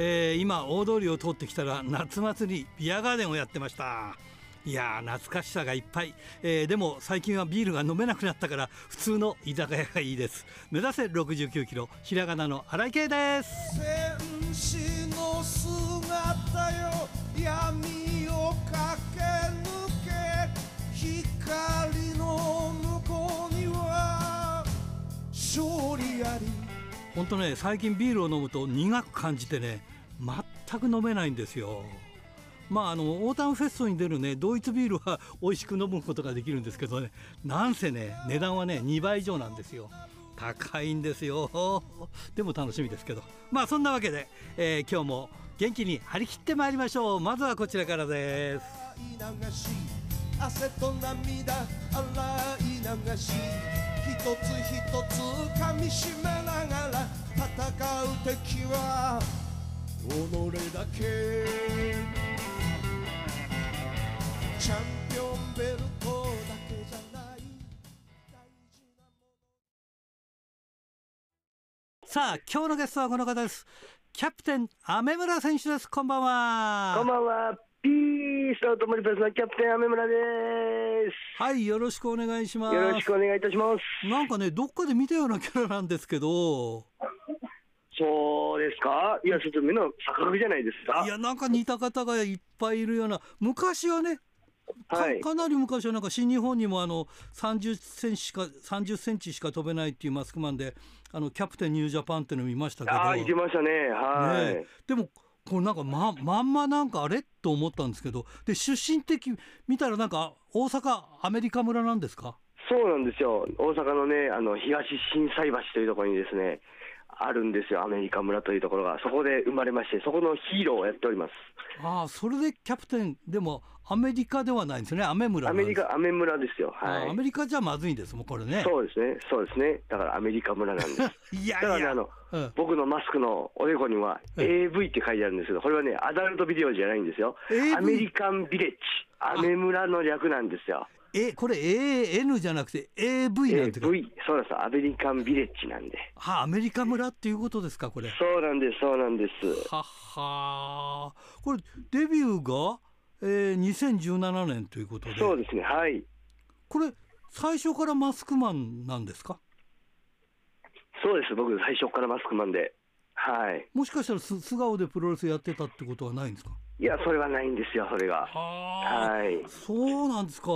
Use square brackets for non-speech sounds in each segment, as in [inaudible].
えー、今大通りを通ってきたら夏祭りビアガーデンをやってました。いやー懐かしさがいっぱい、えー、でも最近はビールが飲めなくなったから普通の居酒屋がいいです。目指せ69キロひらがなの荒井圭です。戦士の姿よ闇本当ね最近ビールを飲むと苦く感じてね全く飲めないんですよ。まああのオータムフェストに出るねドイツビールは [laughs] 美味しく飲むことができるんですけどねなんせね値段はね2倍以上なんですよ。高いんですよ。[laughs] でも楽しみですけど。まあそんなわけで、えー、今日も元気に張り切ってまいりましょう。まずはこちらからです。汗と涙洗い流し。つ一つ噛みしめながら戦う敵は己だけチャンピオンベルトだけじゃないさあ今日のゲストはこの方です。キャプテン雨村選手です。こんばんは。こんばんはピースアウトモリプレスのキャプテン雨村です。はいよろしくお願いします。よろしくお願いいたします。なんかねどっかで見たようなキャラなんですけど。そうですか？いや、ちょっと目の錯覚じゃないですか？いや、なんか似た方がいっぱいいるような、昔はね、はい、かなり昔はなんか新日本にもあの30センチしか30センチしか飛べないっていうマスクマンであのキャプテンニュージャパンっていうの見ましたけど。ああてましたね。はい、ね、でもこれなんかままんまなんかあれ？と思ったんですけどで出身的見たらなんか大阪アメリカ村なんですか？そうなんですよ。大阪のねあの東心斎橋というところにですねあるんですよ、アメリカ村というところが、そこで生まれまして、そこのヒーローをやっております。ああ、それでキャプテン、でもアメリカではないんですね、アメ村アメリカ、アメ村ですよ、はい、アメリカじゃまずいんですもん、これね。そうですね、そうですね、だからアメリカ村なんです。[laughs] いやいや。だから、ね、あの、うん、僕のマスクのおでこには、AV って書いてあるんですけど、これはね、アダルトビデオじゃないんですよ、アメリカンビレッジ、アメ村の略なんですよ。えこれ AN じゃなくて AV なんて AV そうです。アメリカンビレッジなんで。はあアメリカ村っていうことですかこれ？そうなんですそうなんです。ははこれデビューが、えー、2017年ということで。そうですねはい。これ最初からマスクマンなんですか？そうです僕最初からマスクマンで。はい。もしかしたら素顔でプロレスやってたってことはないんですか？いや、それはないんですよ、それが。はい。そうなんですか。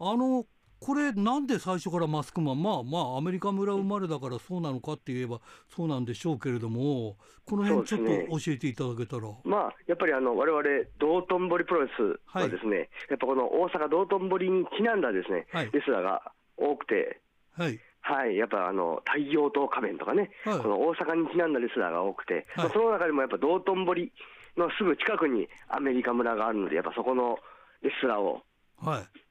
あの、これなんで最初からマスクマンまあまあアメリカ村生まれだからそうなのかって言えばそうなんでしょうけれどもこの辺ちょっと教えていただけたら、ね、まあやっぱりあの我々道頓堀プロレスはですね、はい、やっぱこの大阪道頓堀にちなんだですね、はい、レスラーが多くてはい、はい、やっぱあの太陽島仮面とかね、はい、この大阪にちなんだレスラーが多くて、はい、その中でもやっぱ道頓堀のすぐ近くにアメリカ村があるので、やっぱそこのレスラーを、はい、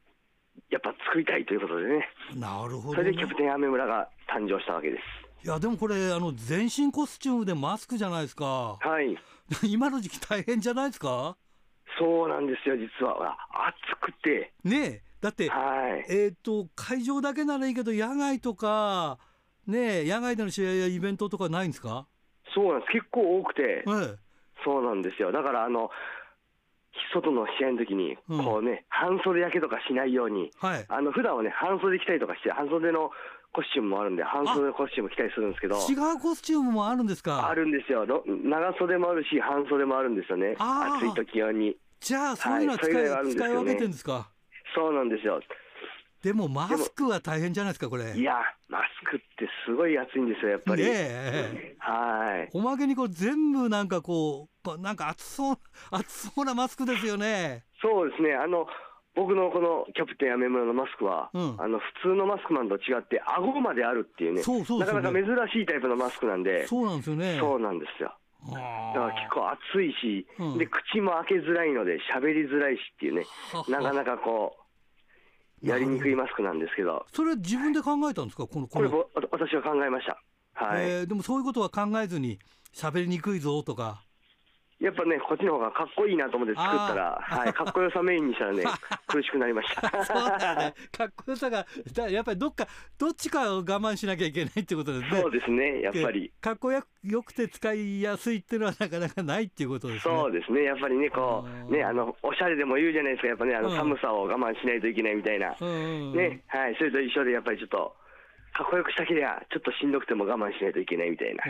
やっぱ作りたいということでね、なるほど、ね、それでキャプテンアメ村が誕生したわけです。いやでもこれあの全身コスチュームでマスクじゃないですか。はい。[laughs] 今の時期大変じゃないですか？そうなんですよ実は暑くて。ねだって、はい、えっ、ー、と会場だけならいいけど野外とかね野外での試合やイベントとかないんですか？そうなんです結構多くて。ええそうなんですよ。だからあの外の試合の時に、こうね、うん、半袖焼けとかしないように、はい、あの普段はね、半袖着たりとかして、半袖のコスチュームもあるんで、半袖のコスチューム着たりするんですけど、違うコスチュームもあるんですか？あるんですよ、長袖もあるし、半袖もあるんですよね、暑い時用に。じゃあ、そういうのは使い,、はい、使い分けてるんですか？そうなんですよ。でもマスクは大変じゃないですか、これ。いや、マスクってすごい暑いんですよ、やっぱり。ねはい。おまけにこう全部なんかこう、なんか暑そう、[laughs] 暑そうなマスクですよね。そうですね。あの、僕のこのキャプテンやめ村のマスクは、うん、あの普通のマスクマンと違って、顎まであるっていうね、そうそう、ね、なかなか珍しいタイプのマスクなんで、そうなんですよね。そうなんですよ。だから結構暑いし、うん、で口も開けづらいので、喋りづらいしっていうね、なかなかこう、やりにくいマスクなんですけど、それ、自分で考えたんですか、このこれ、私は考えました。はい、えー、でもそういうことは考えずに、喋りにくいぞとか。やっぱね、こっちの方がかっこいいなと思って作ったら、はい、かっこよさメインにしたらね、[laughs] 苦しくなりました。そうだよね。かっこよさが、だやっぱりどっか、どっちかを我慢しなきゃいけないってことですね。そうですね、やっぱり。かっこよくて使いやすいっていうのはなかなかないっていうことですね。そうですね、やっぱりね、こう、ね、あの、おしゃれでも言うじゃないですか、やっぱね、あの、寒さを我慢しないといけないみたいな。ね、はい、それと一緒で、やっぱりちょっと、かっこよくしたけりゃ、ちょっとしんどくても我慢しないといけないみたいな。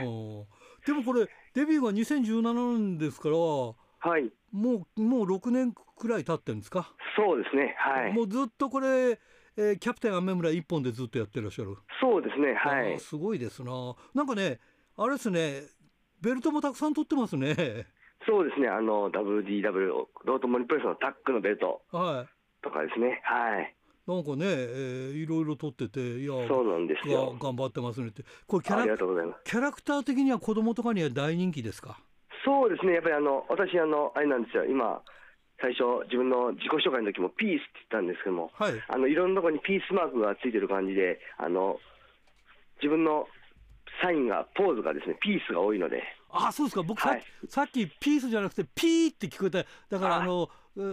でもこれ、デビューが2017年ですから、はい、もうもう6年くらい経ってるんですか？そうですね。はい。もうずっとこれ、えー、キャプテン雨村一本でずっとやってらっしゃる。そうですね。はい。すごいですな。なんかねあれですね。ベルトもたくさん取ってますね。そうですね。あの WDW ロートモニプレスのタックのベルトとかですね。はいなんかね、えー、いろいろ撮ってて、いや、そうなんですよ。頑張ってますねって。これキャラ、キャラクター的には子供とかには大人気ですか？そうですね、やっぱりあの私あの、あれなんですよ、今、最初、自分の自己紹介の時もピースって言ったんですけども、はい、あのいろんなところにピースマークがついてる感じで、あの自分のサインが、ポーズがですね、ピースが多いので。あそうですか、僕さ,、はい、さっきピースじゃなくて、ピーって聞こえた、だからあの、な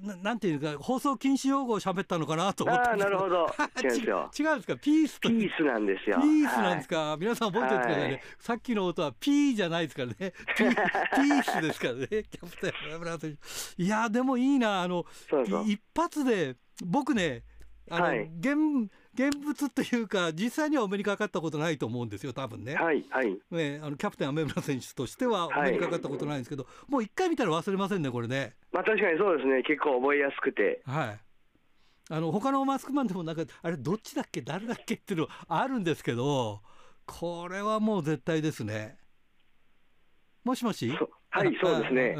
なんていうか放送禁止用語を喋ったのかなと思って。あなるほど。[laughs] 違うんですよ。違うんですか？ピースピースなんですよ。ピースなんですか、はい、皆さん覚えておいてくださいね、はい、さっきの音はピーじゃないですからね。[laughs] ピースですからね。[laughs] キャプテンいやでもいいな。あの一発で僕ねあの、はい、現現物というか、実際にはお目にかかったことないと思うんですよ、多分ね。はいはい、ねあのキャプテン、雨村選手としてはお目にかかったことないんですけど、はい、もう一回見たら忘れませんね、これね。まあ、確かにそうですね、結構覚えやすくて。はい。あの他のマスクマンでもなんかあれどっちだっけ？誰だっけ？っていうのあるんですけどこれはもう絶対ですね。もしもし？はいそうですね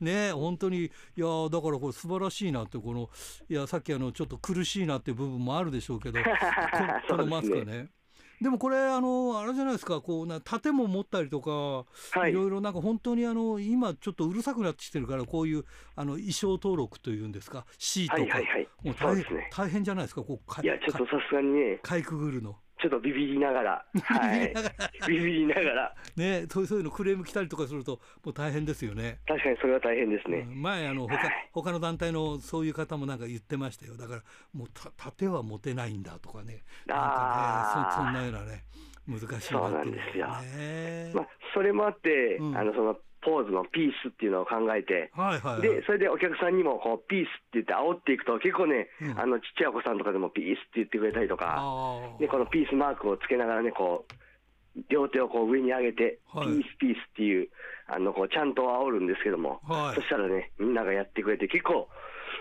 ね本当にいやだからこれ素晴らしいなってこのいやさっきあのちょっと苦しいなっていう部分もあるでしょうけど [laughs] このマスクね。でもこれあのあれじゃないですかこうな盾も持ったりとか、はい、いろいろなんか本当にあの今ちょっとうるさくなってきてるからこういうあの衣装登録というんですか C とか、はいはいはい、もう大変、ね、大変じゃないですかこういやちょっとさすがにね。かいくぐるの。ちょっとビビりながら、はい、ビビりながら、ね、そういうのクレーム来たりとかすると、もう大変ですよね。確かにそれは大変ですね。うん、前あの他、はい、他の団体のそういう方もなんか言ってましたよ。だからもうた盾は持てないんだとかね、なんかね、そそんなようなね、難しいなって、ね、そうなんですよ。まあそれもあって、うん、あのそのポーズのピースっていうのを考えて、はいはいはい、でそれでお客さんにもこうピースって言って煽っていくと結構ね、うん、あのちっちゃいお子さんとかでもピースって言ってくれたりとかでこのピースマークをつけながらねこう両手をこう上に上げて、はい、ピースピースっていうあのこうちゃんと煽るんですけども、はい、そしたらねみんながやってくれて結構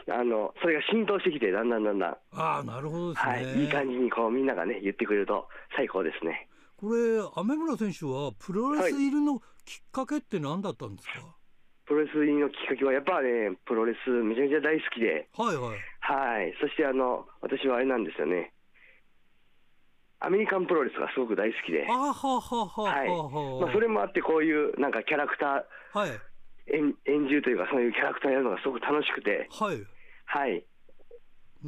あのそれが浸透してきてだんだんだんだん。あなるほど、ね、はい、いい感じにこうみんながね言ってくれると最高ですね。これ雨村選手はプロレスいるのきっかけって何だったんですか、はいプロレスのきっかけは、やっぱね、プロレス、めちゃめちゃ大好きで、はいはい、はい、そしてあの私はあれなんですよね、アメリカンプロレスがすごく大好きで、あははははい。まあ、それもあって、こういうなんかキャラクター、はい、演演じるというか、そういうキャラクターやるのがすごく楽しくて、はい、はい、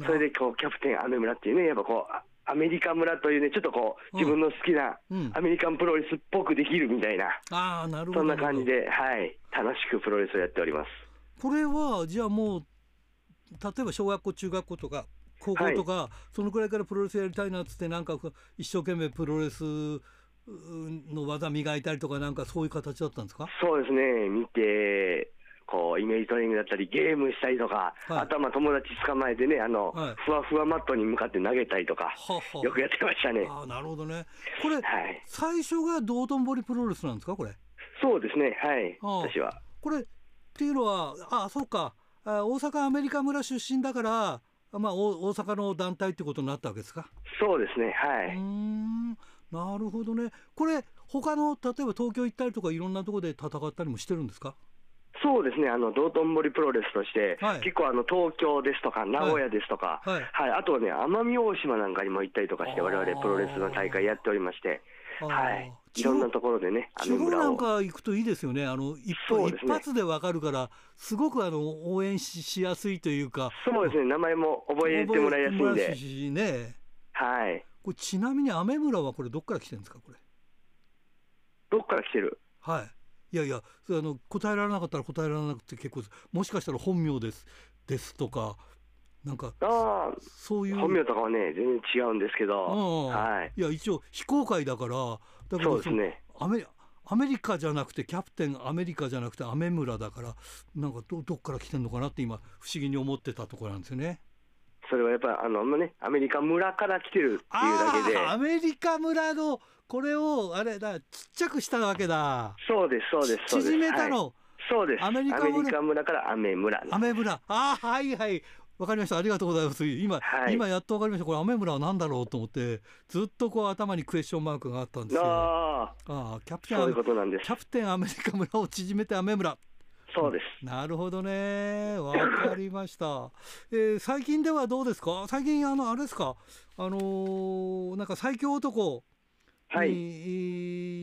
それでこうキャプテン雨村っていうね、やっぱこう、アメリカ村というね、ちょっとこう、自分の好きなアメリカンプロレスっぽくできるみたいな、あなるほど。そんな感じで、はい、楽しくプロレスをやっております。これは、じゃあもう、例えば小学校、中学校とか、高校とか、はい、そのくらいからプロレスやりたいなっつって、なんか一生懸命プロレスの技磨いたりとか、なんかそういう形だったんですか？そうですね、見て、こうイメージトレーニングだったり、ゲームしたりとか、はい、あとはまあ友達捕まえてね、あの、はい、ふわふわマットに向かって投げたりとか、ははよくやってましたね。あなるほどね。これ、はい、最初が道頓堀プロレスなんですか、これ？そうですね、はい、私は。これっていうのは、あそうかあ、大阪アメリカ村出身だから、まあ、大阪の団体ってことになったわけですか？そうですね、はい。うんなるほどね。これ他の例えば東京行ったりとかいろんなところで戦ったりもしてるんですか？そうですね、あの道頓堀プロレスとして、はい、結構あの東京ですとか、名古屋ですとか、はい、はい、あとはね、奄美大島なんかにも行ったりとかして、われわれプロレスの大会やっておりまして、はい、いろんなところでね、地方なんか行くといいですよね、あの一ね、一発でわかるから、すごくあの応援ししやすいというか、そうですね、名前も覚えてもらいやすいんで。しね、はい、これちなみに雨村はこれ、どっから来てるんですか、これ？どっから来てる？はいいやいやあの答えられなかったら答えられなくて結構もしかしたら本名です。ですとかなんかあそういう。本名とかはね全然違うんですけど、はい、いや一応非公開だからだからそうですね。アメアメリカじゃなくてキャプテンアメリカじゃなくてアメ村だからなんかどどっから来てんのかなって今不思議に思ってたところなんですよね。それはやっぱあのねアメリカ村から来てるっていうだけで。アメリカ村のこれをあれだちっちゃくしたわけだ。そうですそうです縮めたの、はい、そうです。アメリカ村。からアメ村アメ村。あはいはい。わかりました。ありがとうございます。今、はい、今やっとわかりました。これ雨村は何だろうと思ってずっとこう頭にクエスチョンマークがあったんですよ。ああキャプテンそういうキャプテンアメリカ村を縮めて雨村そうです。なるほどね。わかりました、[laughs] えー、最近ではどうですか？最近あのあれですか？あのー、なんか最強男はい、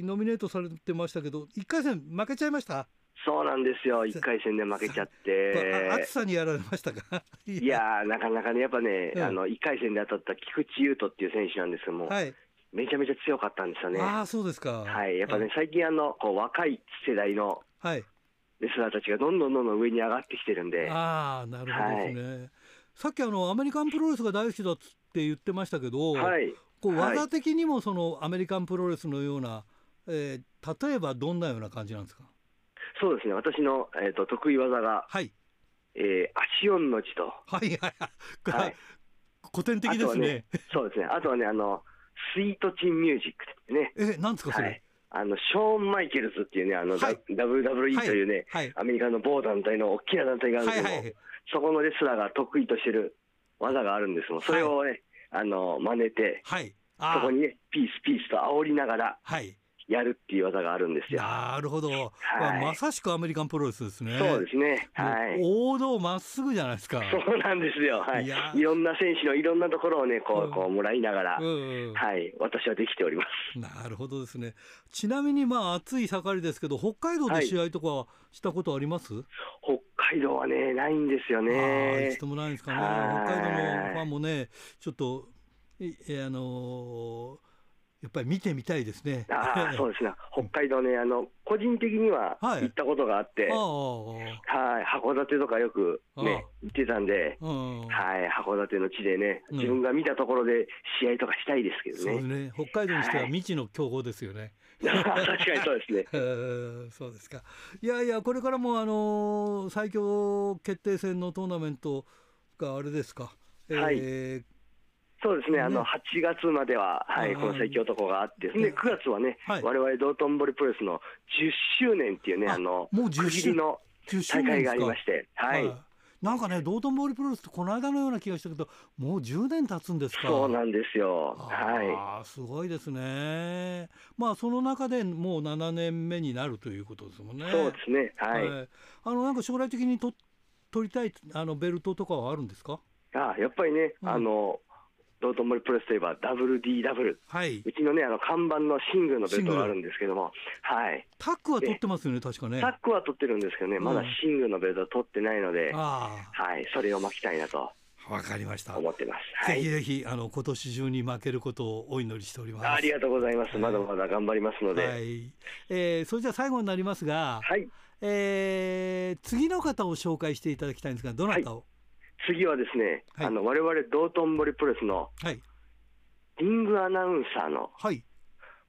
ノミネートされてましたけど1回戦負けちゃいました？そうなんですよ、1回戦で負けちゃって、暑さにやられましたか？[laughs] いやなかなかね、やっぱね、うん、あの1回戦で当たった菊池雄斗っていう選手なんです。けども、はい、めちゃめちゃ強かったんですよね。あそうですか、はい、やっぱね、最近あのこう、若い世代のレスラーたちがどんどんどんどん上に上がってきてるんで。あなるほどですね、はい、さっきあのアメリカンプロレスが大好きだって言ってましたけど、はい、こう技的にもそのアメリカンプロレスのような、えー、例えばどんなような感じなんですか？そうですね、私の、えーと、得意技が、はいえー、足音の字と。はいはいはい。古典的ですね、ね、そうですね。あとはね、あの、スイートチンミュージックね。え、なんですか、それ？はいあのショーン・マイケルズっていうね、あの、はい、WWE というね、はい、アメリカの某団体の大きな団体があるんですけど、はいはい、そこのレスラーが得意としてる技があるんですもそれをね、あの真似て、はい、そこにね、ピースピースと煽りながら、はい、やるっていう技があるんですよ。なるほど、はい、まさしくアメリカンプロレスですね。そうですね。はい。王道まっすぐじゃないですか。そうなんですよ。はい。いいろんな選手のいろんなところをね、こう、こうもらいながら、うん、はい、私はできております。なるほどですね。ちなみにまあ暑い盛りですけど、北海道で試合とかしたことあります？はい、北海道はねないんですよね。一度もないんですかね。北海道のファンもね、ちょっとえあのーやっぱり見てみたいですね。あ [laughs] そうですね。北海道ね、あの個人的には行ったことがあって、はい、はい函館とかよくね行ってたんで、はい、函館の地でね、自分が見たところで試合とかしたいですけどね。そうね。北海道にしては未知の強豪ですよね。[laughs] 確かにそうですね。[laughs] そうですか。いやいや、これからもあの最強決定戦のトーナメントがあれですか？はい、えーそうですね、あの8月までは、はい、この最強男があって、で9月はね、われわれ道頓堀プロレスの10周年っていうね、あのもう区切りの大会がありまして、はい。なんかね、道頓堀プロレスってこの間のような気がしたけど、もう10年経つんですか？そうなんですよ。はい。すごいですね。まあ、その中でもう7年目になるということですもんね。そうですね。はい。はい、あの、なんか将来的にと取りたい、あのベルトとかはあるんですか？あ、やっぱりね、うん、あの。道頓堀プレスといえば WDW、はい、うちのねあの看板のシングルのベルトがあるんですけども、はい、タックは取ってますよね、確かね。タックは取ってるんですけどね、まだシングルのベルトは取ってないので、はい、それを巻きたいなと。わかりました。思ってます。ぜひぜひあの今年中に負けることをお祈りしております。ありがとうございます。まだまだ頑張りますので。はい、えー、それじゃあ最後になりますが、はい、えー、次の方を紹介していただきたいんですが、どなたを？はい次はですね、はい、あの我々道頓堀プロレスのリングアナウンサーの、はい、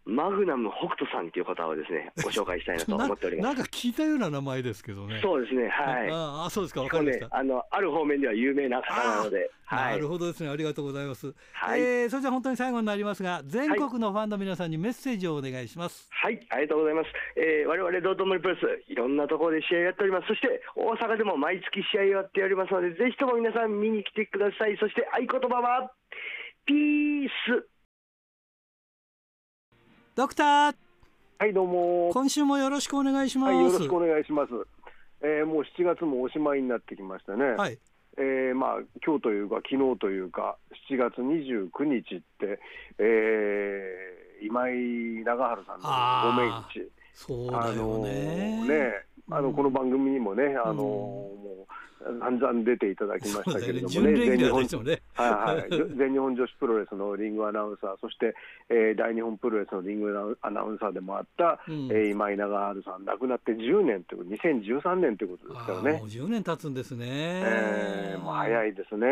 マグナム北斗さんという方をですね、[laughs] ご紹介したいなと思っております。なんか聞いたような名前ですけどね。そうですね、はい。ああ、そうですか、わかりました、ね。あの、ある方面では有名な方なので。はい、なるほどですね、ありがとうございます。はい、えー、それじゃ本当に最後になりますが、全国のファンの皆さんにメッセージをお願いします。はい、ありがとうございます。えー、我々道頓堀プレス、いろんなところで試合やっております。そして大阪でも毎月試合やっておりますので、ぜひとも皆さん見に来てください。そして合言葉は、ピース。ドクター。はいどうも。今週もよろしくお願いします、はい、よろしくお願いします、えー、もう7月もおしまいになってきましたね。はい、えー、まあ今日というか昨日というか7月29日って、えー、今井長春さんのご命日。そうだよね,、あのねあのこの番組にもね、あのもう散々出ていただきましたけれどもね、全日本全日本女子プロレスのリングアナウンサー、そして、えー、大日本プロレスのリングアナウンサーでもあった、うん、えー、今井長春さん、亡くなって10年という、2013年ということですからね。もう10年経つんですね。えー、もう早いですね。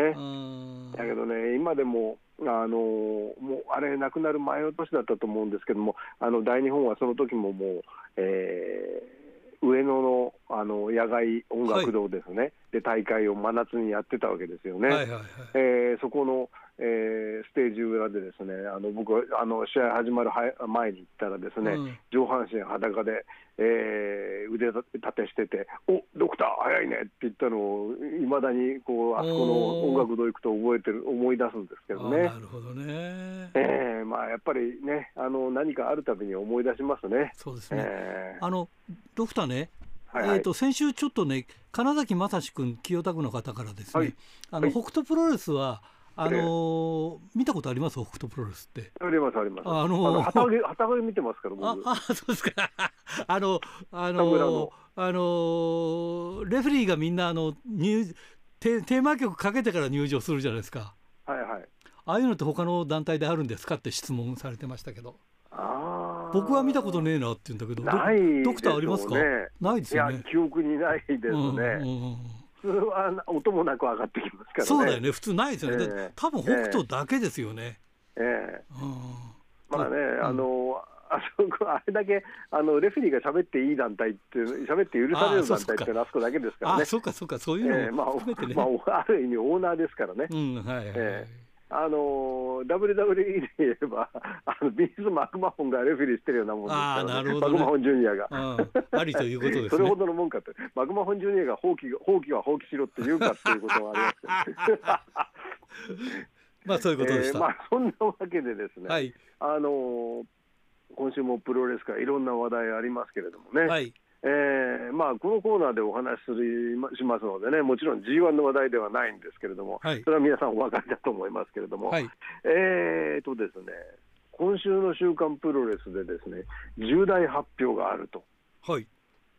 だけどね、今でもあのもうあれ、亡くなる前の年だったと思うんですけども、あの大日本はその時ももう、えー、上野のあの野外音楽堂ですね、はい、で大会を真夏にやってたわけですよね。はいはいはい、えー、そこのえー、ステージ裏でですねあの僕はあの試合始まる前に行ったらですね、うん、上半身裸で、えー、腕立てしてて「おドクター早いね」って言ったのをいまだにこうあそこの音楽堂行くと覚えてる思い出すんですけどね。なるほどね、えーまあ、やっぱりねあの何かあるたびに思い出しますね。そうですね、えー、あのドクターねはいはい、えーと、先週ちょっとね金崎正史君清田区の方からですね、はい、あの、はい、北斗プロレスはあのー、見たことあります？北斗プロレスって。ありますあります。あのー、旗揚げ旗揚げ見てますから僕。ああそうですか。[laughs] あのあのー、あのー、レフェリーがみんなあの入テテーマ曲かけてから入場するじゃないですか。はいはい。ああいうのって他の団体であるんですか？って質問されてましたけど。あ僕は見たことねえなって言うんだけど、ないドクターありますか？ないですよね。記憶にないですね。うんうんうん普通は音もなく上がってきますからね。そうだよね、普通ないですよね。えー、多分北斗だけですよね。ええーうん、まあね、あの、あそこあれだけあのレフェリーが喋っていい団体って喋って許される団体ってあそこだけですからね。あそうかそうかそういうのも含めてね。えー、まあ、まあ、ある意味オーナーですからね。うんはいはい、えーあの WWE で言えば、あのビーズ・マクマホンがレフェリーしてるようなもんですから、ね、ね。マクマホンジュニアが。ありということです、ね、それほどのもんかって、マクマホンジュニアが放棄放棄は放棄しろって言うかっていうことはありますけど、[laughs] まあそういうことでした。えー、まあ、そんなわけでですね、はい、あの今週もプロレスからいろんな話題ありますけれどもね。はいえーまあ、このコーナーでお話しするしますのでね、もちろん G1 の話題ではないんですけれども、はい、それは皆さんお分かりだと思いますけれども、はい、えーとですね、今週の週刊プロレスでですね、重大発表があると。はい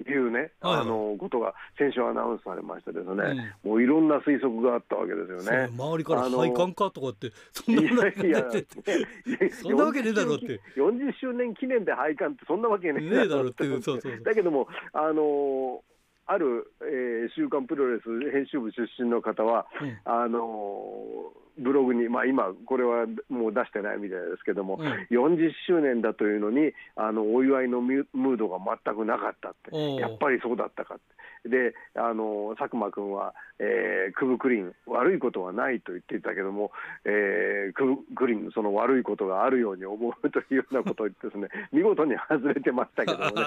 いうね、はい、あのことが先週アナウンスされましてですね、うん、もういろんな推測があったわけですよね。周りから配管かとかって、そんなこといや [laughs] そんなわけねえだろって。40周年記念で配管ってそんなわけねえだろって。そうそうだけども、あのある、えー、週刊プロレス編集部出身の方は、うん、あのブログに、まあ、今、これはもう出してないみたいですけども、うん、40周年だというのに、あのお祝いのムードが全くなかったって、やっぱりそうだったかって。であの佐久間君は、えー、クブクリン悪いことはないと言っていたけども、えー、クブクリンその悪いことがあるように思うというようなことを言ってですね [laughs] 見事に外れてましたけどもね。[laughs]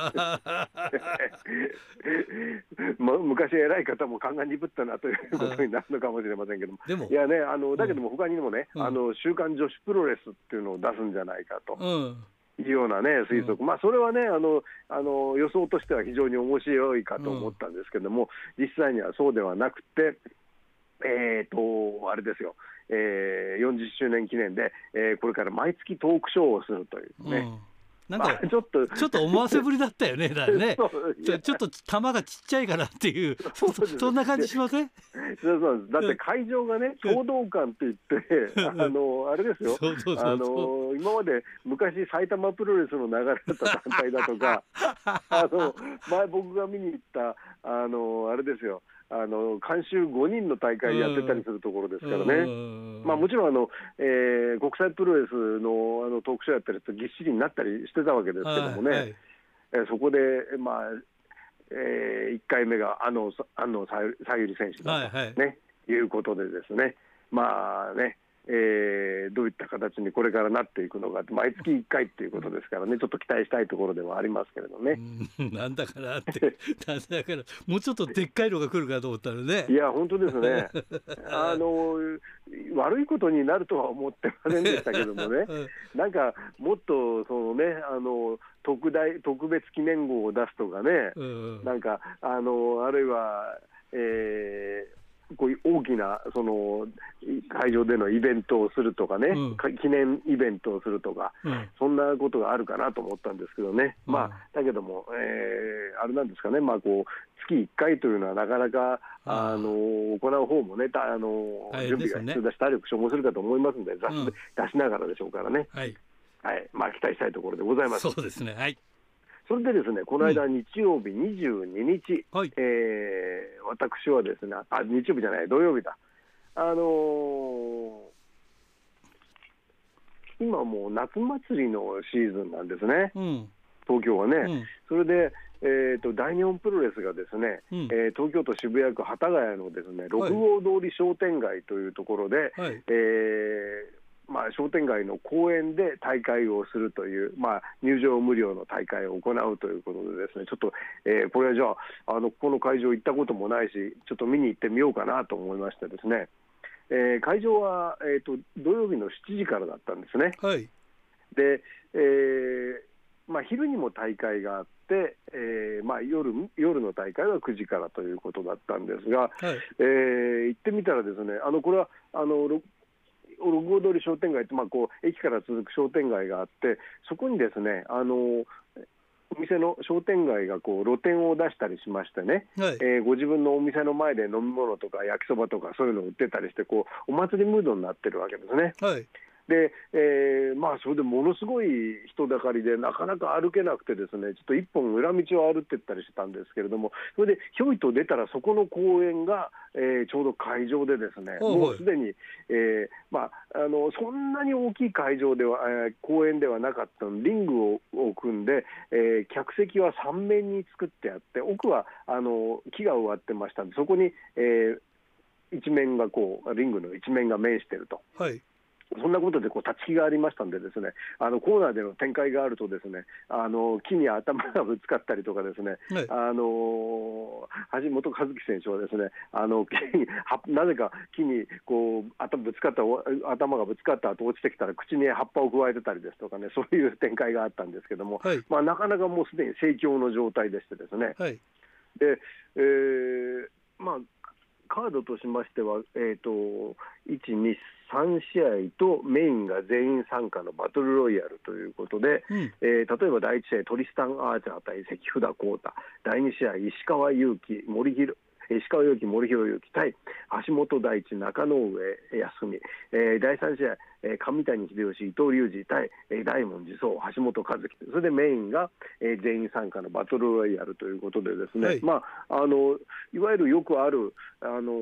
[laughs] 昔偉い方も勘が鈍ったなということになるのかもしれませんけども。いやねあのだけども他にもね、うん、あの週刊女子プロレスっていうのを出すんじゃないかと。うん。いうようなね推測、うん、まあ、それはねあのあの予想としては非常に面白いかと思ったんですけども、うん、実際にはそうではなくて、えーと、あれですよ、えー、40周年記念で、えー、これから毎月トークショーをするというね。うんなんかちょっと。ちょっと思わせぶりだったよねだね。[laughs] ちょちょっと球がちっちゃいからっていうそそんな感じしません？そうそうだって会場がね共同館って言ってあのあれですよ。あの今まで昔埼玉プロレスの流れだった団体だとか [laughs] あの前僕が見に行ったあのあれですよあの監修5人の大会やってたりするところですからね、まあ、もちろんあの、えー、国際プロレスのあのトークショーやったりとぎっしりになったりしてたわけですけどもね、はいはい、えー、そこで、まあえー、1回目が安野さゆり選手だと、ね、はいはい、いうことでですね、まあね、えー、どういった形にこれからなっていくのか毎月1回っていうことですからねちょっと期待したいところではありますけれどね。なんだかなって。な [laughs] んだからもうちょっとでっかいのが来るかと思ったらね。いや本当ですね。[laughs] あの悪いことになるとは思ってませんでしたけどもね、[laughs] なんかもっとそのねあの特大特別記念号を出すとかね、うん、なんかあのあるいは、えーこういう大きなその会場でのイベントをするとかね、うん、記念イベントをするとか、うん、そんなことがあるかなと思ったんですけどね、うん、まあ、だけども、えー、あれなんですかね、まあ、こう月1回というのはなかなかあの行う方もね、あの準備が必要だし、体力消耗するかと思いますんで、出しながらでしょうからね、はいはいまあ、期待したいところでございます。そうですね。はいそれでですね、この間、日曜日22日、はい、えー、私はですね、あ、日曜日じゃない、土曜日だ。あのー、今もう夏祭りのシーズンなんですね、うん、東京はね。うん、それで、えーと、大日本プロレスがですね、うん、えー、東京都渋谷区幡ヶ谷のですね六号通り商店街というところで、はい、えーまあ、商店街の公園で大会をするという、まあ、入場無料の大会を行うということで、ですねちょっと、えー、これはじゃああの、ここの会場行ったこともないし、ちょっと見に行ってみようかなと思いましてですね、えー、会場は、えーと、土曜日の7時からだったんですね。はい、で、えーまあ、昼にも大会があって、えーまあ夜、夜の大会は9時からということだったんですが、はい、えー、行ってみたらですね、あのこれはあの六号通り商店街って、まあ、こう駅から続く商店街があって、そこにですね、あのお店の商店街がこう露店を出したりしましてね、はい、えー、ご自分のお店の前で飲み物とか焼きそばとかそういうのを売ってたりしてこうお祭りムードになってるわけですね。はいで、えー、まあ、それでものすごい人だかりで、なかなか歩けなくて、ですねちょっと一本裏道を歩ってったりしたんですけれども、それでひょいと出たら、そこの公園が、えー、ちょうど会場で、ですねもうすでに、えー、まあ、あのそんなに大きい会場では、えー、公園ではなかったのリングをを組んで、えー、客席は3面に作ってあって、奥はあの木が植わってましたんで、そこに、えー、一面がこう、リングの一面が面していると。はいそんなことでこう立ち木がありましたんで、ですねあのコーナーでの展開があると、ですねあの木に頭がぶつかったりとか、ですね、はい、あの橋本和樹選手はですねあの [laughs] なぜか木にこう頭ぶつかった頭がぶつかった後落ちてきたら、口に葉っぱを加えてたりですとかね、そういう展開があったんですけども、はい、まあ、なかなかもうすでに盛況の状態でしてですね。はい、でえーまあカードとしましては、えーと、1、2、3試合とメインが全員参加のバトルロイヤルということで、うん、えー、例えば第1試合、トリスタン・アーチャー対関札浩太、第2試合、石川祐希、森弘石川祐希、森弘祐希対橋本大地、中野上康美、えー、第3試合、えー、上谷秀吉、伊藤隆二対、えー、大門寺宗、橋本和樹、それでメインが、えー、全員参加のバトルロイヤルということで、ですね、はい。まあ、あのいわゆるよくある、あの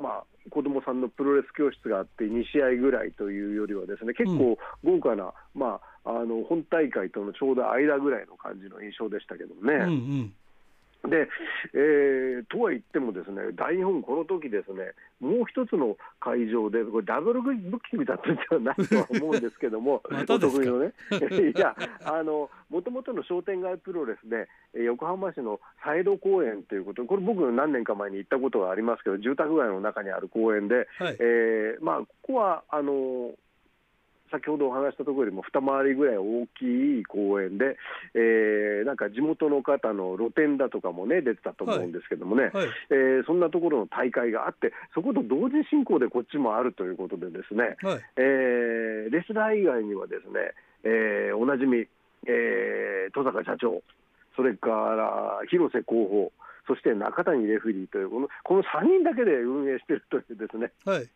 まあ、子どもさんのプロレス教室があって2試合ぐらいというよりはですね結構豪華な、うん、まあ、あの本大会とのちょうど間ぐらいの感じの印象でしたけどね。うんうんで、えー、とは言っても、ですね大日本、この時ですねもう一つの会場で、これ、ダブルブッキングだったんじゃないとは思うんですけども、[laughs] お得意のね、[laughs] いや、もともとの商店街プロレスで、横浜市のサイド公園ということ、これ、僕、何年か前に行ったことがありますけど、住宅街の中にある公園で、はい、えー、まあ、ここはあの先ほどお話したところよりも二回りぐらい大きい公園で、えー、なんか地元の方の露店だとかもね、出てたと思うんですけどもね、はい。はい、えー、そんなところの大会があって、そこと同時進行でこっちもあるということで、ですね、はい、えー、レスラー以外にはですね、えー、おなじみ、えー、戸坂社長、それから広瀬広報、そして中谷レフリーというこの、この3人だけで運営しているというですね、はい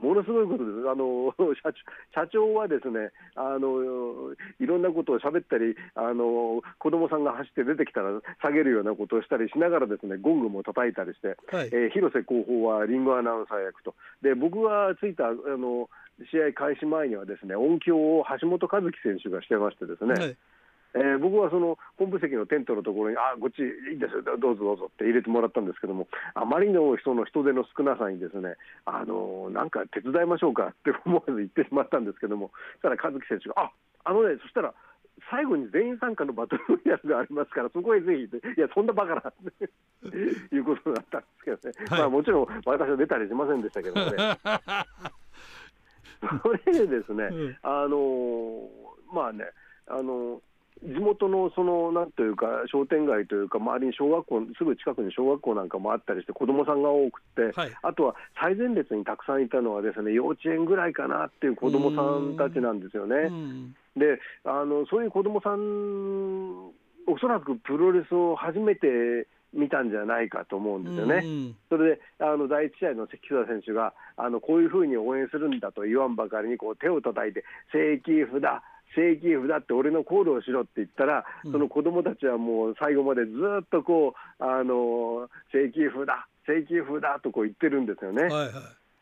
ものすごいことです、あの [laughs] 社社長はですねあのいろんなことを喋ったり、あの子供さんが走って出てきたら下げるようなことをしたりしながら、ですねゴングも叩いたりして、はい、えー、広瀬広報はリンゴアナウンサー役と、で僕がついたあの試合開始前には、ですね音響を橋本和樹選手がしてましてですね。はいえー、僕はその本部席のテントのところに、あこっちいいですよ、どうぞどうぞ。って入れてもらったんですけども、あまりの人の人手の少なさに、ですねあのなんか手伝いましょうか。って思わず言ってしまったんですけども、そしたら和樹選手が、ああのね、そしたら、最後に全員参加のバトルロイヤルがありますから、そこへぜひ、いや、そんなバカなって [laughs] いうことだったんですけどね、はい、まあ、もちろん私は出たりしませんでしたけどね。[laughs] それでですね、うん、あのまあね、あの地元のそのなんというか商店街というか周りに小学校すぐ近くに小学校なんかもあったりして子どもさんが多くて、はい、あとは最前列にたくさんいたのはですね幼稚園ぐらいかなっていう子どもさんたちなんですよね。であのそういう子どもさんおそらくプロレスを初めて見たんじゃないかと思うんですよね。それであの第1試合の関田選手があのこういうふうに応援するんだと言わんばかりにこう手を叩いて正規札正規札って俺のコールをしろって言ったら、うん、その子供たちはもう最後までずっとこうあの正規札正規札とこう言ってるんですよね。はいはい。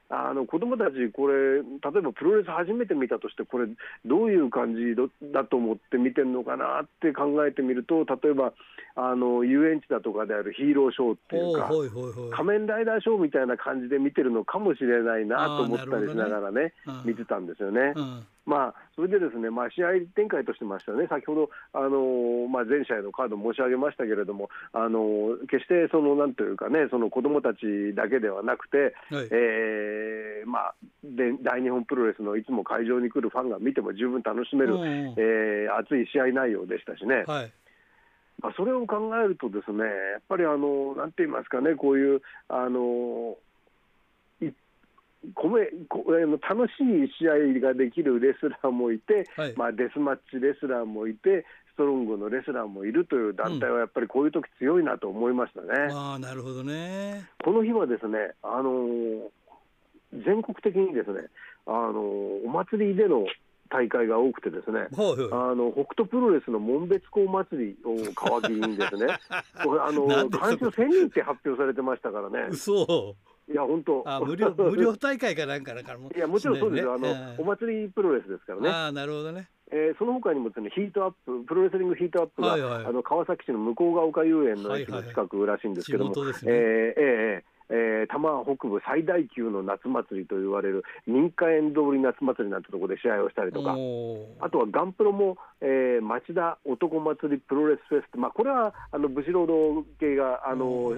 あの子どもたち、これ、例えばプロレス初めて見たとして、これ、どういう感じだと思って見てるのかなって考えてみると、例えばあの遊園地だとかであるヒーローショーっていうか、仮面ライダーショーみたいな感じで見てるのかもしれないなと思ったりしながらね、見てたんですよね。まあ、それでですね、まあ、試合展開としてましたね、先ほど、あのまあ、前試合のカード申し上げましたけれども、あの決してそのなんというかね、その子どもたちだけではなくて、はい、えー、まあ、で大日本プロレスのいつも会場に来るファンが見ても十分楽しめる、えー、熱い試合内容でしたしね。はい。まあ、それを考えるとですね、やっぱりあの、なんて言いますかね、こういう、あの米楽しい試合ができるレスラーもいて、はい、まあ、デスマッチレスラーもいて、ストロングのレスラーもいるという団体はやっぱりこういう時強いなと思いましたね。うん、あなるほどね。この日はですね、あのー、全国的にですね、あのー、お祭りでの大会が多くてですね、はいはい、あの北斗プロレスの門別港祭りを皮切りにですね、[laughs] これあの会場1000人って発表されてましたからね。嘘いや本当。あ無料 [laughs] 無料大会かなんかだからもいやもちろんそうですよ、ね、あの、お祭りプロレスですからね。あなるほどね。えー、その他にもですねヒートアッププロレスリングヒートアップが、はいはい、あの川崎市の向ヶ丘遊園の駅の近くらしいんですけども、はいはいね、えー、えーえー、多摩北部最大級の夏祭りと言われる民家園通り夏祭りなんてところで試合をしたりとか、あとはガンプロも、えー、町田男祭りプロレスフェスまあ、これはあの武士労働系があの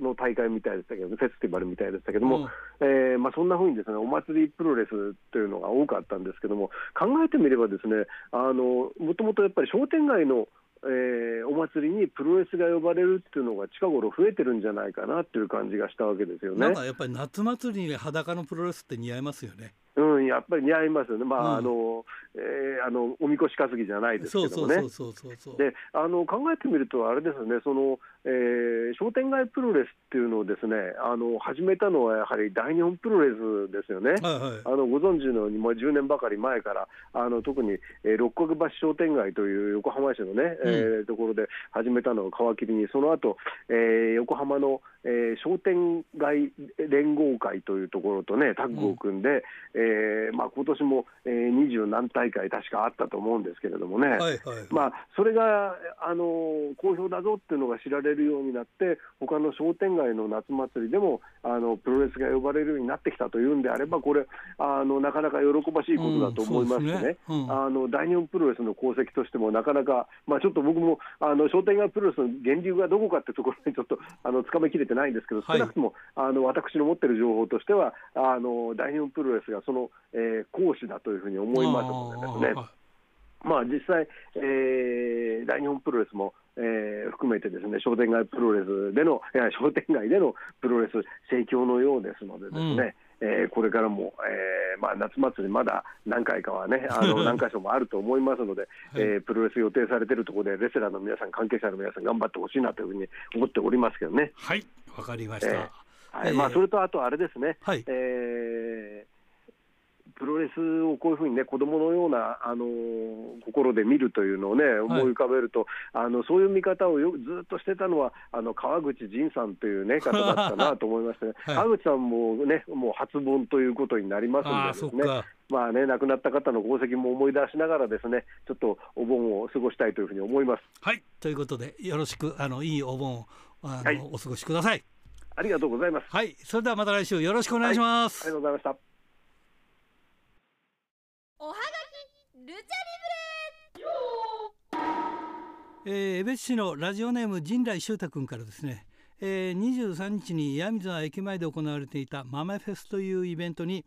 の大会みたいでしたけど、フェスティバルみたいでしたけども、えーまあ、そんなふうにですねお祭りプロレスというのが多かったんですけども、考えてみればですねあのもともとやっぱり商店街のえー、お祭りにプロレスが呼ばれるっていうのが近頃増えてるんじゃないかなっていう感じがしたわけですよね。なんかやっぱり夏祭りに裸のプロレスって似合いますよね。うん、やっぱり似合いますよね、まあ、うん、あのえー、あのおみこし担ぎじゃないですけどもね。であの考えてみると、あれですねその、えー、商店街プロレスっていうのをですねあの始めたのはやはり大日本プロレスですよね。はいはい、あのご存知のように、もう10年ばかり前からあの特に、えー、六角橋商店街という横浜市のね、うん、えー、ところで始めたのを皮切りに、その後、えー、横浜の、えー、商店街連合会というところとねタッグを組んで、うん、えー、まあ今年も二十、えー、何大会確かあったと思うんですけれどもね、はいはい、まあ、それがあの好評だぞっていうのが知られるようになって他の商店街の夏祭りでもあのプロレスが呼ばれるようになってきたというんであればこれあのなかなか喜ばしいことだと思いましてね。ね。うん、あの大日本プロレスの功績としてもなかなか、まあ、ちょっと僕もあの商店街プロレスの源流がどこかってところにちょっとあのつかめきれてないんですけど少なくとも、はい、あの私の持ってる情報としてはあの大日本プロレスがその、えー、講師だというふうに思いますのでですね。まあ、実際、えー、大日本プロレスも、えー、含めてですね商店街プロレスでのいや商店街でのプロレス盛況のようですのでですね、うん、えー、これからも、えーまあ、夏祭りまだ何回かはね [laughs] あの何箇所もあると思いますので、[laughs] はい、えー、プロレス予定されているところでレスラーの皆さん関係者の皆さん頑張ってほしいなというふうに思っておりますけどね。はい。わかりました、えーはい。まあ、それとあとあれですね、はい。えープロレスをこういうふうにね子供のようなあの心で見るというのをね思い浮かべると、はい、あのそういう見方をよずっとしてたのはあの川口仁さんという、ね、[laughs] 方だったなと思いまして、ねはい、川口さんもねもう初盆ということになりますのでですね。まあね、亡くなった方の功績も思い出しながらですねちょっとお盆を過ごしたいというふうに思います。はいということでよろしくあのいいお盆あの、はい、お過ごしください。ありがとうございます。はい、それではまた来週よろしくお願いします。はい、ありがとうございました。おはがきルチャリブレえー、江別市のラジオネーム陣来修太君からですね、えー、23日に岩水沢駅前で行われていたマメフェスというイベントに、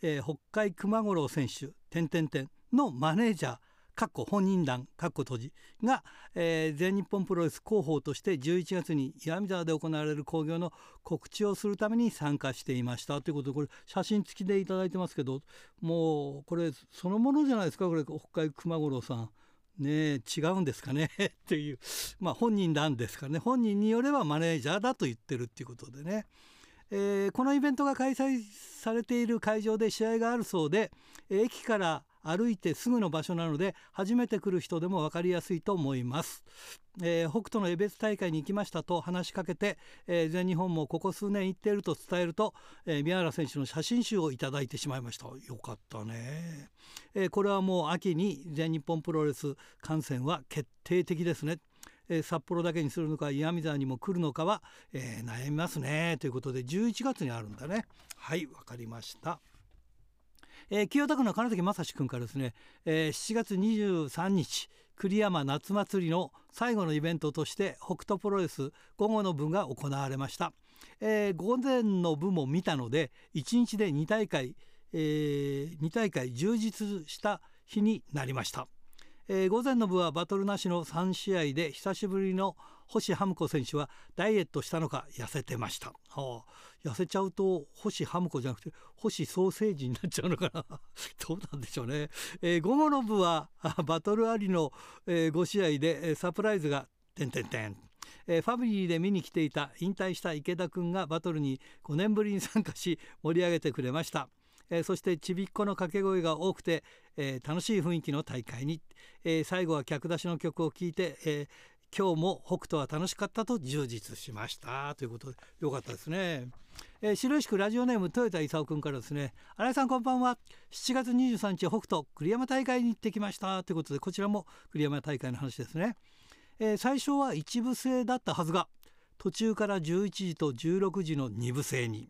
えー、北海熊五郎選手点々点のマネージャーかっこ本人団かっこ閉じが、えー、全日本プロレス広報として11月に岩見沢で行われる興行の告知をするために参加していました。ということでこれ写真付きで頂いてますけどもうこれそのものじゃないですか？これ北海熊五郎さん。ね違うんですかね？[laughs] っていう。まあ本人なんですからね。本人によればマネージャーだと言ってるっていうことでね、えー、このイベントが開催されている会場で試合があるそうで駅から歩いてすぐの場所なので初めて来る人でも分かりやすいと思います。えー、北斗の江別大会に行きましたと話しかけて、えー、全日本もここ数年行っていると伝えると、えー、宮原選手の写真集をいただいてしまいました。よかったね、えこれはもう秋に全日本プロレス観戦は決定的ですね。札幌だけにするのか岩見沢にも来るのかは、え悩みますね。ということで11月にあるんだね。はい分かりました。えー、清田区の金崎正史君からですね、えー、7月23日栗山夏祭りの最後のイベントとして北斗プロレス午後の部が行われました、えー、午前の部も見たので1日で2大会、えー、2大会充実した日になりました。えー、午前の部はバトルなしの3試合で久しぶりの星ハムコ選手はダイエットしたのか痩せてました、はあ、痩せちゃうと星ハムコじゃなくて星ソーセージになっちゃうのかな。[laughs] どうなんでしょうね、えー、午後の部はバトルありの、えー、5試合でサプライズが点点点えー、ファミリーで見に来ていた引退した池田君がバトルに5年ぶりに参加し盛り上げてくれました、えー、そしてちびっこの掛け声が多くて、えー、楽しい雰囲気の大会に、え最後は客出しの曲を聴いて、え今日も北斗は楽しかったと充実しましたということでよかったですね、えー、白石区ラジオネーム豊田勲君からですね。新井さんこんばんは。7月23日北斗栗山大会に行ってきましたということでこちらも栗山大会の話ですね、えー、最初は一部制だったはずが途中から11時と16時の2部制に。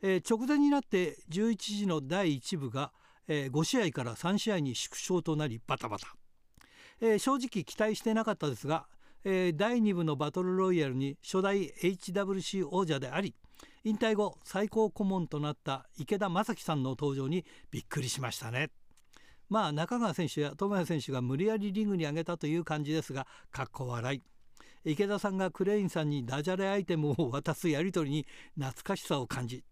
えー、直前になって11時の第1部が、えー、5試合から3試合に縮小となりバタバタ、えー、正直期待してなかったですが、えー、第2部のバトルロイヤルに初代 HWC 王者であり引退後最高顧問となった池田正樹さんの登場にびっくりしましたね。まあ中川選手や友也選手が無理やりリングに上げたという感じですがかっこ笑い池田さんがクレインさんにダジャレアイテムを渡すやり取りに懐かしさを感じ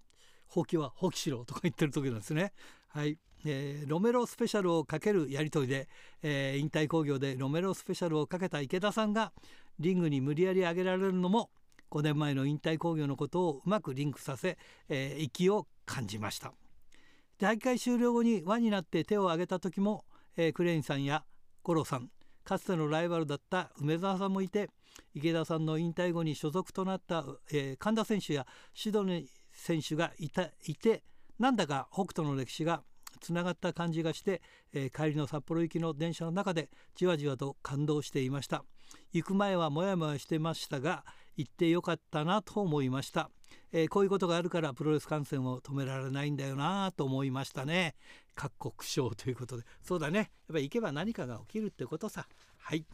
放棄は放棄しろとか言ってる時なんですね。はい、えー、ロメロスペシャルをかけるやり取りで、えー、引退興行でロメロスペシャルをかけた池田さんがリングに無理やり上げられるのも5年前の引退興行のことをうまくリンクさせ、えー、息を感じました。大会終了後に輪になって手を挙げた時も、えー、クレインさんや五郎さんかつてのライバルだった梅沢さんもいて池田さんの引退後に所属となった、えー、神田選手やシドニー選手がいたいてなんだか北斗の歴史がつながった感じがして、えー、帰りの札幌行きの電車の中でじわじわと感動していました。行く前はモヤモヤしてましたが行ってよかったなと思いました、えー、こういうことがあるからプロレス観戦を止められないんだよなと思いましたね。各国賞ということで。そうだね。やっぱり行けば何かが起きるってことさ。はい。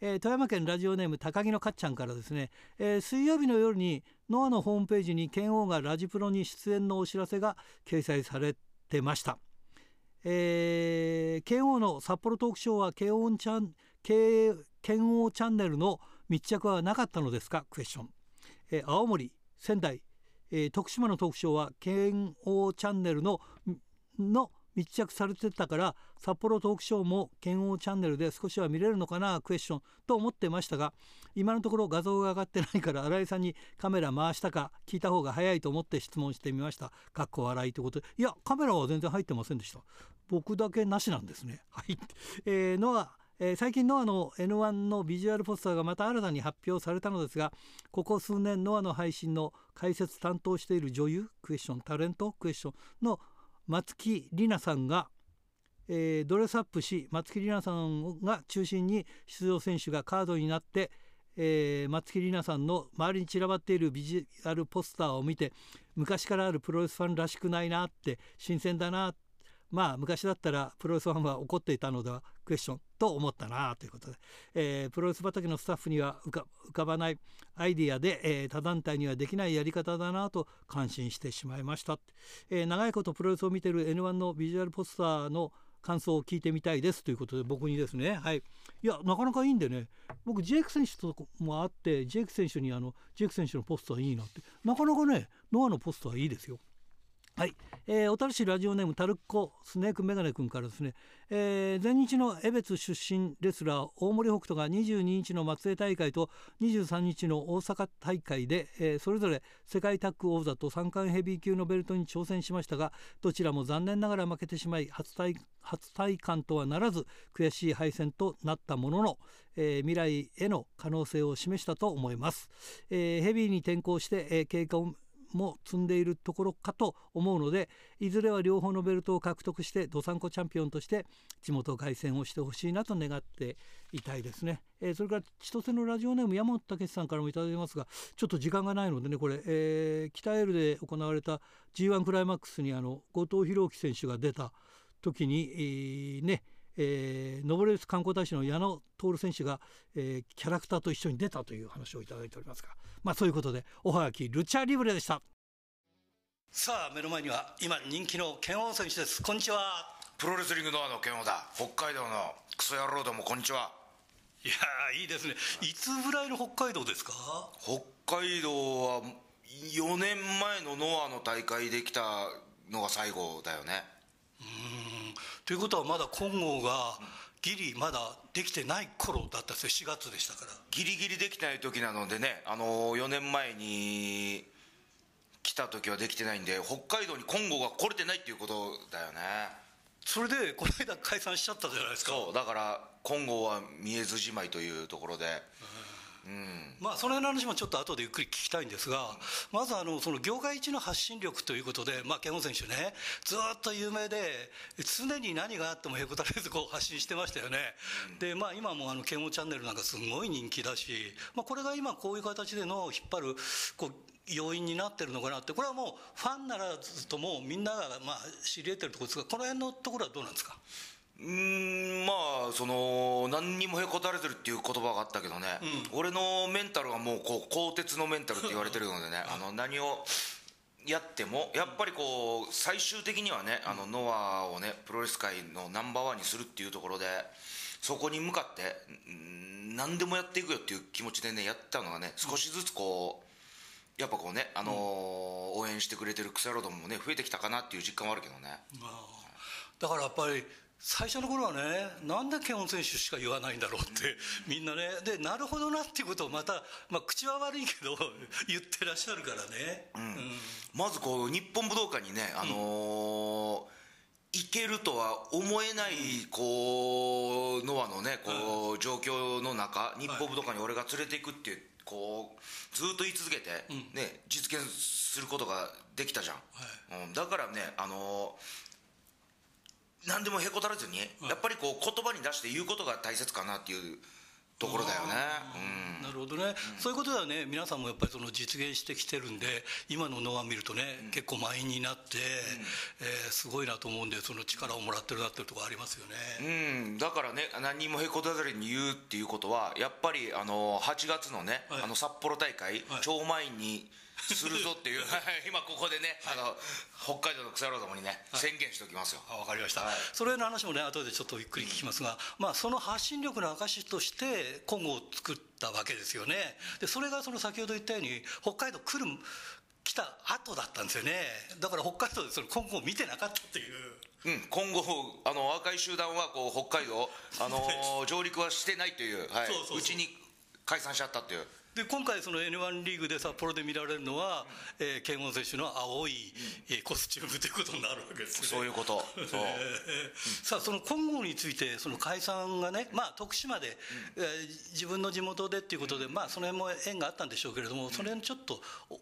えー、富山県ラジオネーム高木のかっちゃんからですね、えー、水曜日の夜にノアのホームページに剣王がラジプロに出演のお知らせが掲載されてました。えー、剣王の札幌トークショーは剣王チャン剣王チャンネルの密着はなかったのですか？クエスチョン、えー、青森仙台、えー、徳島のトークショーは剣王チャンネルのの密着されてたから札幌トークショーも剣王チャンネルで少しは見れるのかな？クエスチョンと思ってましたが今のところ画像が上がってないから [laughs] 新井さんにカメラ回したか聞いた方が早いと思って質問してみました。かっこ笑いということ。でいやカメラは全然入ってませんでした。僕だけなしなんですね。[laughs] はい、えー、ノアえー、最近ノアの N1 のビジュアルポスターがまた新たに発表されたのですがここ数年ノアの配信の解説担当している女優クエスチョンタレントクエスチョンの松木里奈さんが、えー、ドレスアップし松木里奈さんが中心に出場選手がカードになって、えー、松木里奈さんの周りに散らばっているビジュアルポスターを見て昔からあるプロレスファンらしくないなって新鮮だなまあ昔だったらプロレスファンは怒っていたのではクエスチョン。と思ったなということで、えー、プロレス畑のスタッフには浮かばないアイディアで、えー、他団体にはできないやり方だなと感心してしまいました、えー、長いことプロレスを見てる N1 のビジュアルポスターの感想を聞いてみたいですということで僕にですね。はい。いやなかなかいいんでね。僕ジェイク選手とかもあってジェイク選手にあのジェイク選手のポストはいいなって。なかなかねノアのポストはいいですよ。はい、えー、小樽市ラジオネームタルッコスネークメガネ君からですね、えー、前日の江別出身レスラー大森北斗が22日の松江大会と23日の大阪大会で、えー、それぞれ世界タッグ王座と三冠ヘビー級のベルトに挑戦しましたがどちらも残念ながら負けてしまい初体初体感とはならず悔しい敗戦となったものの、えー、未来への可能性を示したと思います、え、ヘビーに転向して、え、経過をも積んでいるところかと思うのでいずれは両方のベルトを獲得してどさんこチャンピオンとして地元凱旋をしてほしいなと願っていたいですね、えー、それから千歳のラジオネーム山本武さんからもいただいてますがちょっと時間がないのでねこれ、えー、北エルで行われた G1 クライマックスにあの後藤弘樹選手が出た時に、えー、ねえー、ノボレス観光大使の矢野徹選手が、えー、キャラクターと一緒に出たという話をいただいておりますがまあそういうことでおはがきルチャリブレでした。さあ目の前には今人気の剣王選手です。こんにちは。プロレスリングノアの剣王だ。北海道のクソ野郎どもこんにちは。いやいいですね。いつぐらいの北海道ですか？北海道は4年前のノアの大会できたのが最後だよねということはまだ金剛がギリまだできてない頃だったんですよ。4月でしたから。ギリギリできない時なのでねあの4年前に来た時はできてないんで北海道に金剛が来れてないっていうことだよね。それでこの間解散しちゃったじゃないですか。そうだから金剛は見えずじまいというところで、うん、まあその辺の話もちょっと後でゆっくり聞きたいんですがまずあのその業界一の発信力ということで、まあ、ケン選手ねずっと有名で常に何があってもへこたれずこう発信してましたよね、うん、でまあ今もあのケンチャンネルなんかすごい人気だし、まあ、これが今こういう形での引っ張るこう要因になってるのかなってこれはもうファンならずともみんながまあ知り得てるところですがこの辺のところはどうなんですか？うんまあその何にもへこたれてるっていう言葉があったけどね、うん、俺のメンタルはもうこう鋼鉄のメンタルって言われてるのでねあの何をやってもやっぱりこう最終的にはねあのノアをねプロレス界のナンバーワンにするっていうところでそこに向かって何でもやっていくよっていう気持ちでねやったのがね少しずつこうやっぱこうね、あのー、応援してくれてる草野郎どももね増えてきたかなっていう実感はあるけどね。だからやっぱり最初の頃はねなんでケオン選手しか言わないんだろうってみんなね。でなるほどなっていうことをまた、まあ、口は悪いけど [laughs] 言ってらっしゃるからね、うん、うん、まずこう日本武道館にね、あのーうん行けるとは思えないこうノアのねこう状況の中日本武道館に俺が連れていくってこうずっと言い続けてね実現することができたじゃん。だからねあの何でもへこたれずに、やっぱりこう言葉に出して言うことが大切かなっていうところだよね、うん、なるほどね、うん、そういうことではね皆さんもやっぱりその実現してきてるんで今のノア見るとね、うん、結構満員になって、うん、えー、すごいなと思うんでその力をもらってるなっていうところありますよね、うん、だからね何人もへこたれに言うっていうことはやっぱりあの8月のね、はい、あの札幌大会、はい、超満員にするぞっていう。今ここでね、あの北海道の草野郎どもにね、宣言しておきますよ。分かりました、はい、それの話もね後でちょっとゆっくり聞きますが、まあ、その発信力の証として今後を作ったわけですよね。でそれがその先ほど言ったように北海道来る来た後だったんですよね。だから北海道でその今後を見てなかったっていう。うん、今後あの赤い集団はこう北海道、あの [laughs] 上陸はしてないという、はい、うちに解散しちゃったっていうで今回その N1 リーグで札幌で見られるのは、うん、えー、剣王選手の青い、うん、コスチュームということになるわけですね。そういうこと。そう、[laughs] さあその今後についてその解散がねまあ徳島で、うん、えー、自分の地元でっていうことで、まあその辺も縁があったんでしょうけれども、その辺ちょっと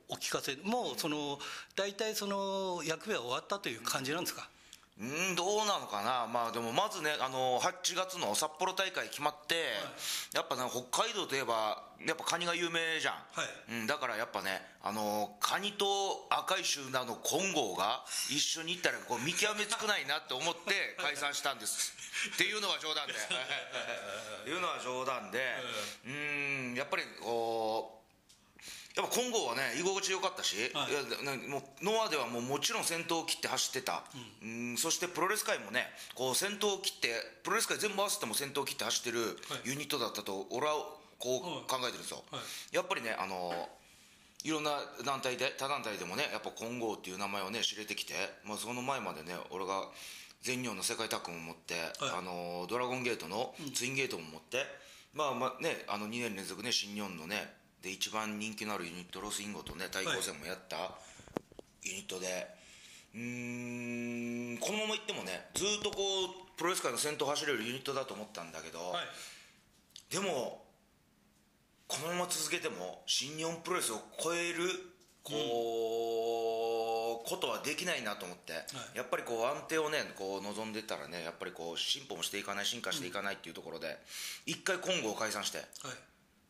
お聞かせもうその大体その役目は終わったという感じなんですか、うんどうなのかな、まあ、でもまずねあの8月の札幌大会決まって、はい、やっぱね北海道といえばやっぱカニが有名じゃん、はい、うん、だからやっぱねあのカニと赤い集団の金剛が一緒に行ったらこう見極めつくないなって思って解散したんです。っていうのは冗談で。いうのは冗談で。うんやっぱりこうやっぱ金剛はね居心地良かったし、はい、いやもうノアではもうもちろん先頭を切って走ってた、うん、うんそしてプロレス界もねこう先頭を切ってプロレス界全部合わせても先頭を切って走ってるユニットだったと俺はこう考えてるんですよ、はい、やっぱりねあのいろんな団体で他団体でもねやっぱ金剛っていう名前をね知れてきて、まあ、その前までね俺が全日本の世界タッグも持って、はい、あのドラゴンゲートのツインゲートも持って、うん、まあまあねあの2年連続ね新日本のねで一番人気のあるユニットロスインゴとね対抗戦もやったユニットで、はい、うんこのままいってもねずっとこうプロレス界の先頭走れるユニットだと思ったんだけど、はい、でもこのまま続けても新日本プロレスを超えるこう、うん、ことはできないなと思って、はい、やっぱりこう安定をねこう望んでたらねやっぱりこう進歩もしていかない進化していかないっていうところで、うん、一回今後を解散して、はい、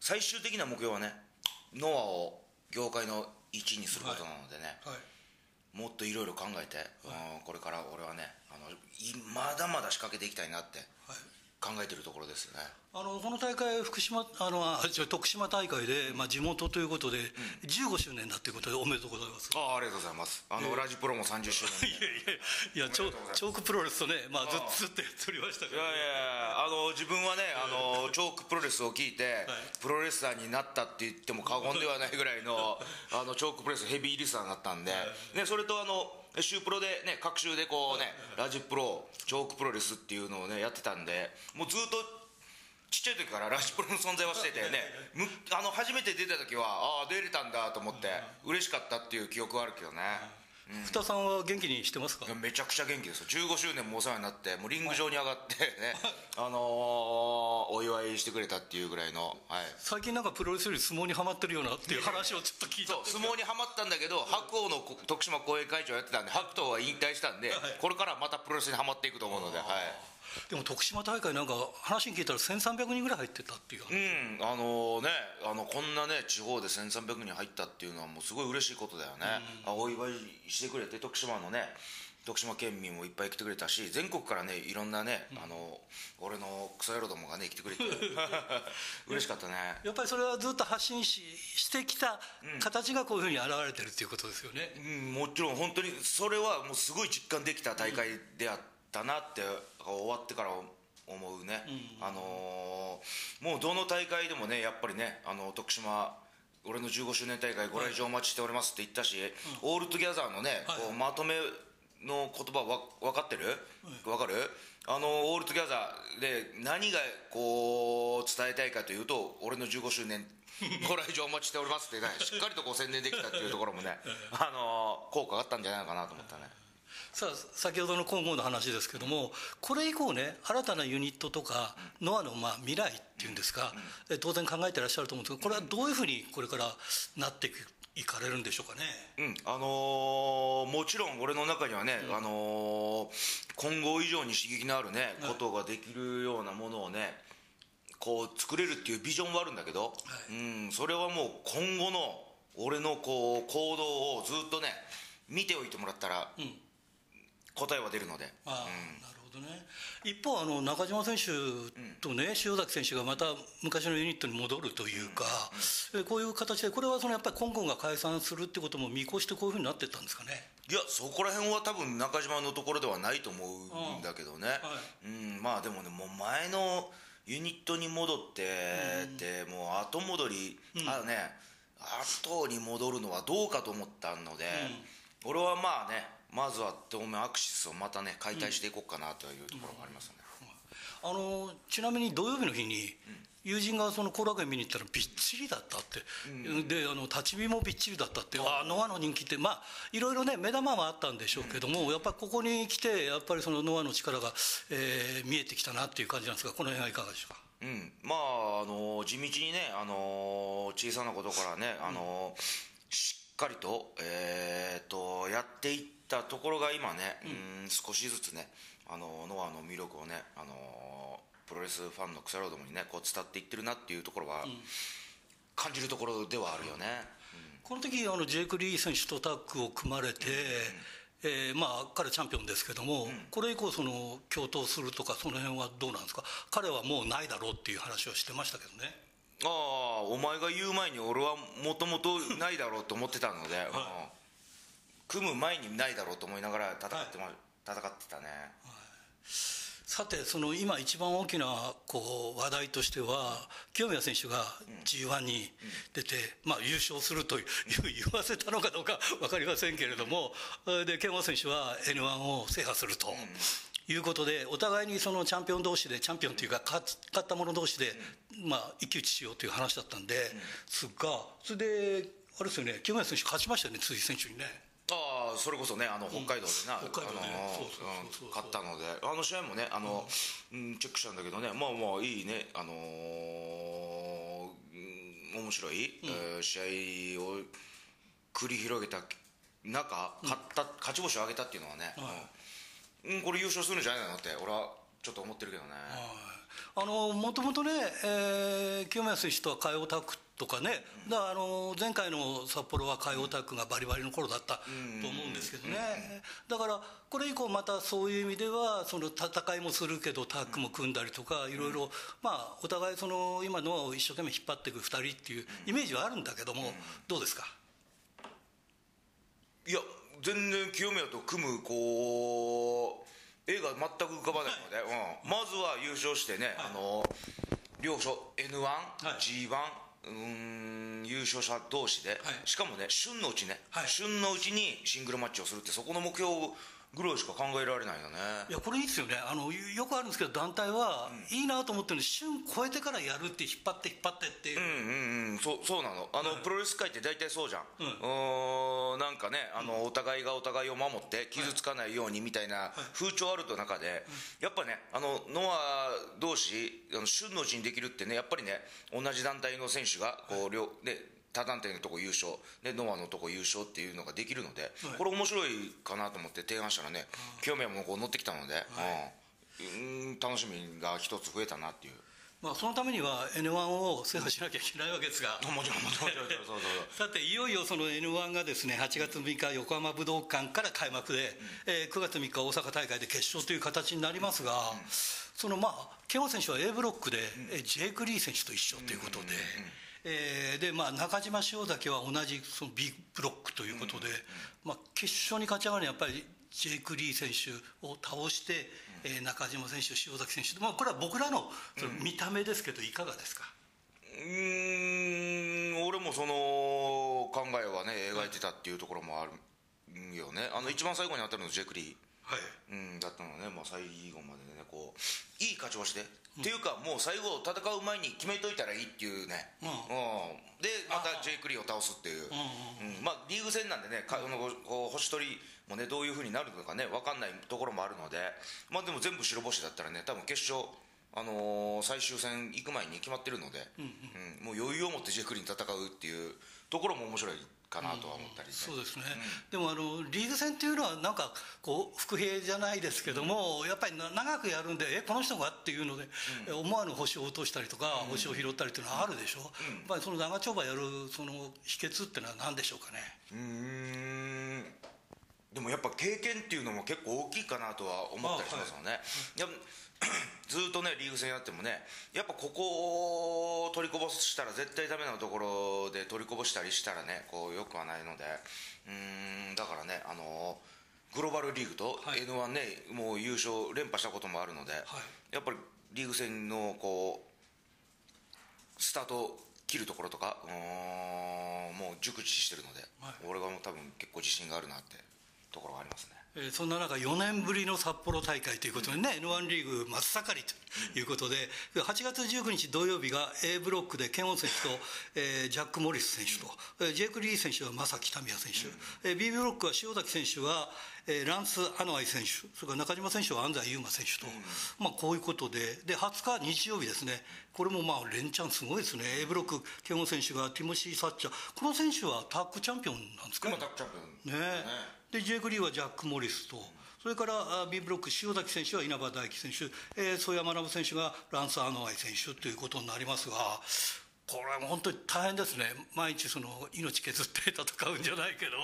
最終的な目標はねノアを業界の1位にすることなのでね、はい、もっといろいろ考えて、はい、これから俺はねあのまだまだ仕掛けていきたいなって考えてるところですよね。あのこの大会福島あの徳島大会で、まあ、地元ということで、うん、15周年だということでおめでとうございます。あありがとうございます。あの、えー、ラジプロも30周年いやいやいやチョチョークプロレスとね、まあ、ずっとずっとやっておりましたけど、ね、いやいやあの自分はねあのチョークプロレスを聞いて、はい、プロレスラーになったって言っても過言ではないぐらいの [laughs] あのチョークプロレスヘビーリスナーになったんで、はい、ね、それとあのシュープロでね各週でこうねラジプロチョークプロレスっていうのをねやってたんでもうずっとちっちゃい時から [laughs] ラジプロの存在はしててねあの初めて出た時はああ出れたんだと思って嬉しかったっていう記憶はあるけどね、二さんは元気にしてますか？めちゃくちゃ元気ですよ。15周年もお世話になってもうリング上に上がって [laughs] ね、あのー、お祝いしてくれたっていうぐらいの、はい、最近なんかプロレスより相撲にはまってるようなっていう話をちょっと聞いた。相撲にはまったんだけど白鵬の徳島後援会長やってたんで白鵬は引退したんで、はい、これからまたプロレスにはまっていくと思うのではいでも徳島大会なんか話に聞いたら1300人ぐらい入ってたっていううんあのねあのこんなね地方で1300人入ったっていうのはもうすごい嬉しいことだよね、うん、お祝いしてくれて徳島のね徳島県民もいっぱい来てくれたし全国からねいろんなね、うん、あの俺のクソ野郎どもがね来てくれて。[laughs] 嬉しかったね。やっぱりそれはずっと発信ししてきた形がこういうふうに現れてるっていうことですよね、うん、もちろん本当にそれはもうすごい実感できた大会であったなって終わってから思うね、うん、あのー、もうどの大会でもねやっぱりねあの徳島俺の15周年大会ご来場お待ちしておりますって言ったし、うん、オールトゥギャザーのね、はい、こうまとめの言葉わ分かってる、分かる？あのオールトゥギャザーで何がこう伝えたいかというと俺の15周年ご来場お待ちしておりますってね [laughs] しっかりとこう宣伝できたっていうところもね [laughs] あの効果があったんじゃないのかなと思ったねさあ先ほどの今後の話ですけどもこれ以降ね新たなユニットとかノアのまあ未来っていうんですか、当然考えてらっしゃると思うんですけどこれはどういうふうにこれからなっていく行かれるんでしょうかね。うん、あのー、もちろん俺の中にはね、うん、あのー、今後以上に刺激のあるね、はい、ことができるようなものをね、こう作れるっていうビジョンはあるんだけど、はい、うん、それはもう今後の俺のこう行動をずっとね、見ておいてもらったら、うん答えは出るので。あうん、なるほどね。一方あの中島選手とね、塩崎選手がまた昔のユニットに戻るというか、うん、こういう形でこれはそのやっぱり今後が解散するってことも見越してこういうふうになってったんですかね？いやそこら辺は多分中島のところではないと思うん。だけどね、はい、うん、まあでもねもう前のユニットに戻ってって、うん、もう後戻り、うん、あのね後に戻るのはどうかと思ったので、俺はまあねまずは当面アクシスをまたね解体していこうかなというところがありますね、あのちなみに土曜日の日に友人がその後楽園見に行ったらびっちりだったって、うん、であの立ち見もびっちりだったってあノアの人気ってまあいろいろね目玉はあったんでしょうけども、うん、やっぱりここに来てやっぱりそのノアの力が、えー、見えてきたなっていう感じなんですがこの辺はいかがでしょうか？うん、まああの地道にね、あの小さなことからね、あのしっかりと,、えーとやっていってったところが今ね、うん、少しずつねあのノアの魅力をねあのプロレスファンの草ロードもにねこう伝っていってるなっていうところは、感じるところではあるよね、この時あのジェイク・リー選手とタッグを組まれて、えー、まあ彼チャンピオンですけども、うん、これ以降その共闘するとかその辺はどうなんですか？彼はもうないだろうっていう話をしてましたけどね。ああお前が言う前に俺はもともとないだろうと思ってたので、[laughs] はい、組む前にないだろうと思いながら戦って,、ま、戦ってたね、はい。さてその今一番大きなこう話題としては清宮選手が G1 に出て、まあ、優勝するという言わせたのかどうか分かりませんけれどもで健吾選手は N1 を制覇すると。いうことでお互いにそのチャンピオン同士でチャンピオンというか勝った者同士で、まあ、一騎打ちしようという話だったんですがそれであれですよね清宮選手勝ちましたよね辻選手にね。ああそれこそねあの北海道でな、うん、北海道で、勝ったので。あの試合もねあの、うん、チェックしたんだけどね。まあまあいいね。あのー、面白い、うん、えー、試合を繰り広げた中勝った、勝ち星を挙げたっていうのはね、うん、これ優勝するんじゃないのって俺はちょっと思ってるけどね。あのもともとね、えー、清宮選手とは海王タックとかね、だからあの前回の札幌は海王タックがバリバリの頃だったと思うんですけどね、だからこれ以降またそういう意味ではその戦いもするけどタッグも組んだりとかいろいろまあお互いその今の一生懸命引っ張っていく2人っていうイメージはあるんだけども、どうですか？いや全然清宮と組むこう絵が全く浮かばないので、うん、まずは優勝してね、あの両所 N1、はい、G1 うん優勝者同士で、はい、しかもね旬のうちね、はい、旬のうちにシングルマッチをするってそこの目標ぐらいしか考えられないよね。いやこれいいですよね。あのよくあるんですけど団体は、いいなと思ってるのに旬超えてからやるって引っ張って引っ張ってっていう。うんうんうん。そうそうなの。あの、はい、プロレス界って大体そうじゃん、うん、なんかねあの、お互いがお互いを守って傷つかないようにみたいな風潮あると中で、やっぱねあのノア同士あの旬のうちにできるってねやっぱりね同じ団体の選手がこう両で他団体のとこ優勝でノアのとこ優勝っていうのができるので、はい、これ面白いかなと思って提案したらね清宮もこう乗ってきたので、はい、うん。楽しみが一つ増えたなっていう。まあ、そのためには N1 を制覇しなきゃいけないわけですが。[laughs] もちろんもちろんそうそう [laughs] さていよいよその N1 がですね8月3日横浜武道館から開幕で、うん、えー、9月3日大阪大会で決勝という形になりますが、うん、そのまあケン選手は A ブロックで、うん、ジェイク・リー選手と一緒ということで。うんうんうんえー、でまあ、中島塩崎は同じその B ブロックということで、まあ、決勝に勝ち上がるにはやっぱりジェイク・リー選手を倒して、えー、中島選手塩崎選手、まあ、これは僕らのその見た目ですけどいかがですか？うん俺もその考えはね描いてたっていうところもあるよね。あの一番最後に当たるのジェイク・リー、はい。うん、だったのね、まあ、最後までねこういい勝ちをして。っていうかもう最後戦う前に決めといたらいいっていうね、うん、でまたジェイク・リーを倒すっていう、うんまあ、リーグ戦なんでねかこう星取りもねどういうふうになるのかね分かんないところもあるので、まあ、でも全部白星だったらね多分決勝あのー、最終戦行く前に決まってるので、うん、うん、もう余裕を持ってジェイク・リーに戦うっていうところも面白いかなとは思ったり、ね。うん、そうですね、うん、でもあのリーグ戦っていうのはなんかこう伏兵じゃないですけども、うん、やっぱり長くやるんでえこの人がっていうので、思わぬ星を落としたりとか、星を拾ったりっていうのはあるでしょ、うやっぱりその長丁場やるその秘訣っていうのは何でしょうかね？うんぱ経験っていうのも結構大きいかなとは思ったりしますよね、はい、[clears throat] ずっとねリーグ戦やってもねやっぱここを取りこぼしたら絶対ダメなところで取りこぼしたりしたらねこうよくはないので。うんだからねあのグローバルリーグと N1 ね、はい、もう優勝連覇したこともあるので、はい、やっぱりリーグ戦のこうスタート切るところとかもう熟知してるので、はい、俺がもう多分結構自信があるなってところがありますね。えそんな中4年ぶりの札幌大会ということでね、うん、N1 リーグ真っ盛りということで、8月19日土曜日が A ブロックでケンオン選手と、えー、ジャック・モリス選手と、うん、ジェイク・リー選手は正木民也選手、うん、えー、B ブロックは塩崎選手は、えー、ランス・アノアイ選手それから中島選手は安西優真選手と、まあ、こういうことでで20日日曜日ですね。これもまあ連チャンすごいですね。A ブロックケンオン選手がティモシー・サッチャー。この選手はタッグチャンピオンなんですか？ねタッグチャンピオンね。ねで J グリーはジャック・モリスとそれから B ブロック塩崎選手は稲葉大輝選手、えー、曽山学選手がランス・アノアイ選手ということになりますがこれは本当に大変ですね。毎日その命削って [laughs] 戦うんじゃないけど。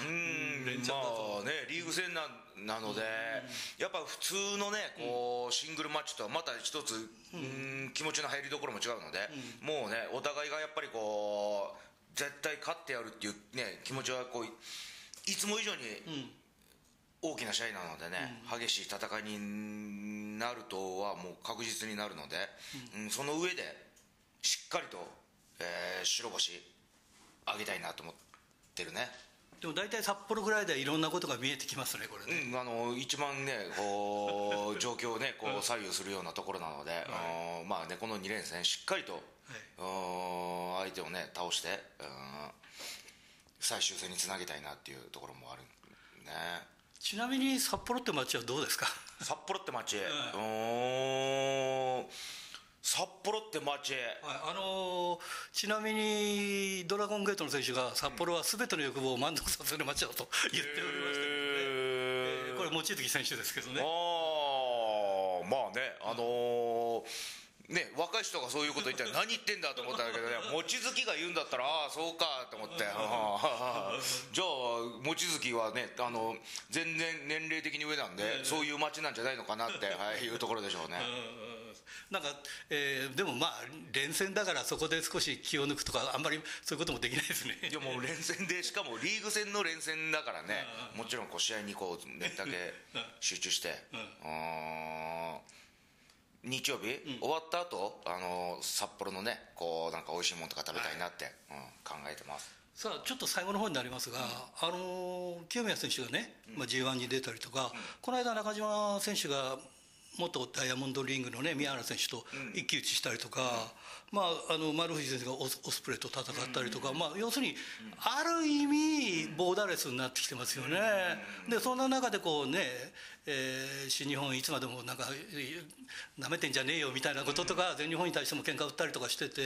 うんまあねリーグ戦ななので、やっぱ普通のねこうシングルマッチとはまた一つ、うん、気持ちの入りどころも違うので、もうねお互いがやっぱりこう絶対勝ってやるっていうね気持ちはこういつも以上に大きな試合なのでね、激しい戦いになるとはもう確実になるので、うん。その上でしっかりと、えー、白星あげたいなと思ってるね。でも大体札幌ぐらいでいろんなことが見えてきますねこれね、うん、あの一番ねこう [laughs] 状況をねこう左右するようなところなので、はい、まあねこの2連戦しっかりと、はい、相手をね倒して、最終戦につなげたいなっていうところもあるね。ちなみに札幌って街はどうですか？札幌って街、[laughs] うん。札幌って街、はい、あのー、ちなみにドラゴンゲートの選手が札幌は全ての欲望を満足させる街だと言っておりましたけどね、えー、これ望月選手ですけどね。ああまあねあのーね、若い人がそういうこと言ったら何言ってんだと思ったんだけどね望月が言うんだったらああそうかと思って。じゃあ望月はねあの全然年齢的に上なんで、そういう街なんじゃないのかなって、[laughs] はい、いうところでしょうね。なんか、えー、でもまあ連戦だからそこで少し気を抜くとかあんまりそういうこともできないですね。いやもう連戦でしかもリーグ戦の連戦だからねもちろんこう試合にこうねだけ集中して。うん日曜日、うん、終わった後？あの札幌のねこうなんか美味しいものとか食べたいなって、はい、うん、考えてます。さあちょっと最後の方になりますが、うん、あの清宮選手がね、まあ、G1 に出たりとか、この間中島選手が元ダイヤモンドリングのね宮原選手と一騎打ちしたりとか、まあ、あの丸藤先生がオスプレイと戦ったりとか、まあ、要するにある意味ボーダーレスになってきてますよね。でそんな中でこうね、えー、新日本いつまでもなんかなめてんじゃねえよみたいなこととか全日本に対しても喧嘩売ったりとかしてて、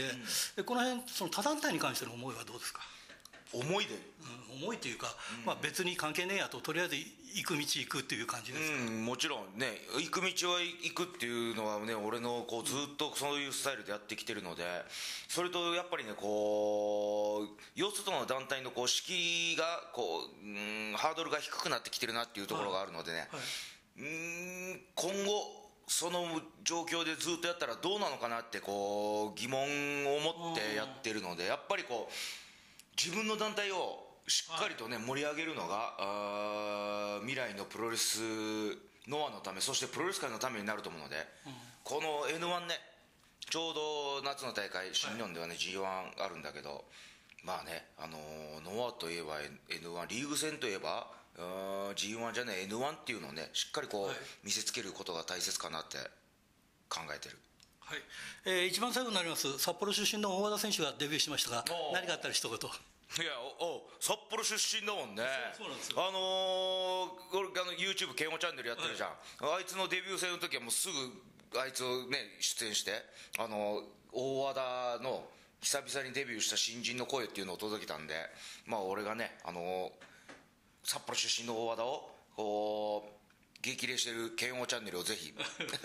この辺その他団体に関しての思いはどうですか？思いで、うん、思いというか、まあ、別に関係ねえやととりあえず行く道行くっていう感じですか、うん、もちろんね行く道は行くっていうのはね俺のこうずっとそういうスタイルでやってきてるのでそれとやっぱりねこう四つとの団体のこう敷居がこう、うん、ハードルが低くなってきてるなっていうところがあるのでね、はい。はい、うん今後その状況でずっとやったらどうなのかなってこう疑問を持ってやってるのでやっぱりこう自分の団体をしっかりとね、盛り上げるのがあ未来のプロレスノアのためそしてプロレス界のためになると思うので、うん、この N1 ねちょうど夏の大会新日本ではね、はい、G1 あるんだけどまあね、あのー、ノアといえば N1 リーグ戦といえば G1 じゃね N1 っていうのをねしっかりこう、はい、見せつけることが大切かなって考えてるはい。えー、一番最後になります札幌出身の大和田選手がデビューしましたが何かあったら一言？いやお札幌出身だもんね。そうなんですよ。あのー、俺あの YouTube ケンオチャンネルやってるじゃん、はい、あいつのデビュー戦の時はもうすぐあいつをね出演してあの大和田の久々にデビューした新人の声っていうのを届けたんでまあ俺がねあの札幌出身の大和田をこう激励してる剣王チャンネルをぜひ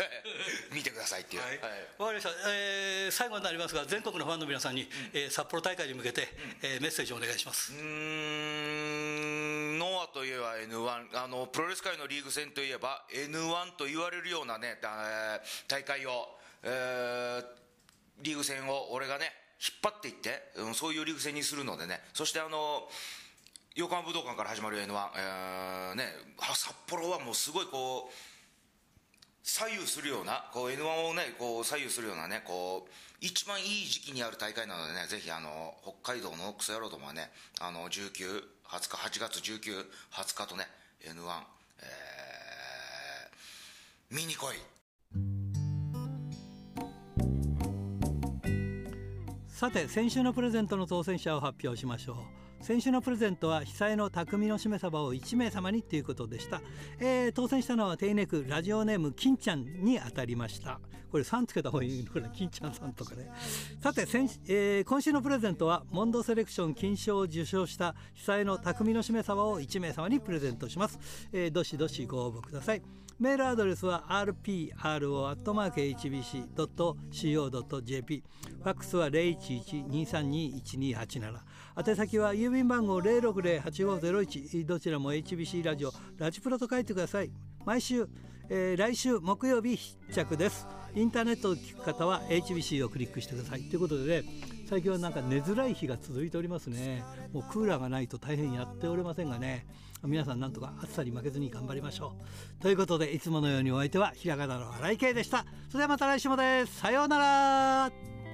[laughs] 見てくださいっていう。わ、はい、はい、かりました、えー、最後になりますが全国のファンの皆さんに、うん、えー、札幌大会に向けて、うん、えー、メッセージをお願いします。うんノアといえば N1 あのプロレス界のリーグ戦といえば N1 と言われるようなね大会を、えー、リーグ戦を俺がね引っ張っていって、うん、そういうリーグ戦にするのでね。そしてあの横浜武道館から始まる N1、えーね、札幌はもうすごいこう左右するようなこう N1 をねこう左右するようなねこう一番いい時期にある大会なのでねぜひあの北海道のクソ野郎どもはねあの19、20日8月19、20日とね N1、えー、見に来い。さて先週のプレゼントの当選者を発表しましょう。先週のプレゼントは被災の匠のしめ鯖を1名様にということでした、えー、当選したのは手稲区ラジオネーム金ちゃんに当たりました。これさんつけた方がいいのかな金ちゃんさんとかね。さて先、えー、今週のプレゼントはモンドセレクション金賞を受賞した被災の匠のしめ様を1名様にプレゼントします、えー、どしどしご応募ください。メールアドレスは rpro.hbc.co.jp ファックスは011-232-1287宛先は郵便番号060-8501どちらも HBC ラジオラジプロと書いてください。毎週、えー、来週木曜日必着です。インターネットを聞く方は HBC をクリックしてください。ということでね最近はなんか寝づらい日が続いておりますね。もうクーラーがないと大変やっておりませんがね。皆さんなんとか暑さに負けずに頑張りましょう。ということでいつものようにお相手はひらがなの新井圭でした。それではまた来週もです。さようなら。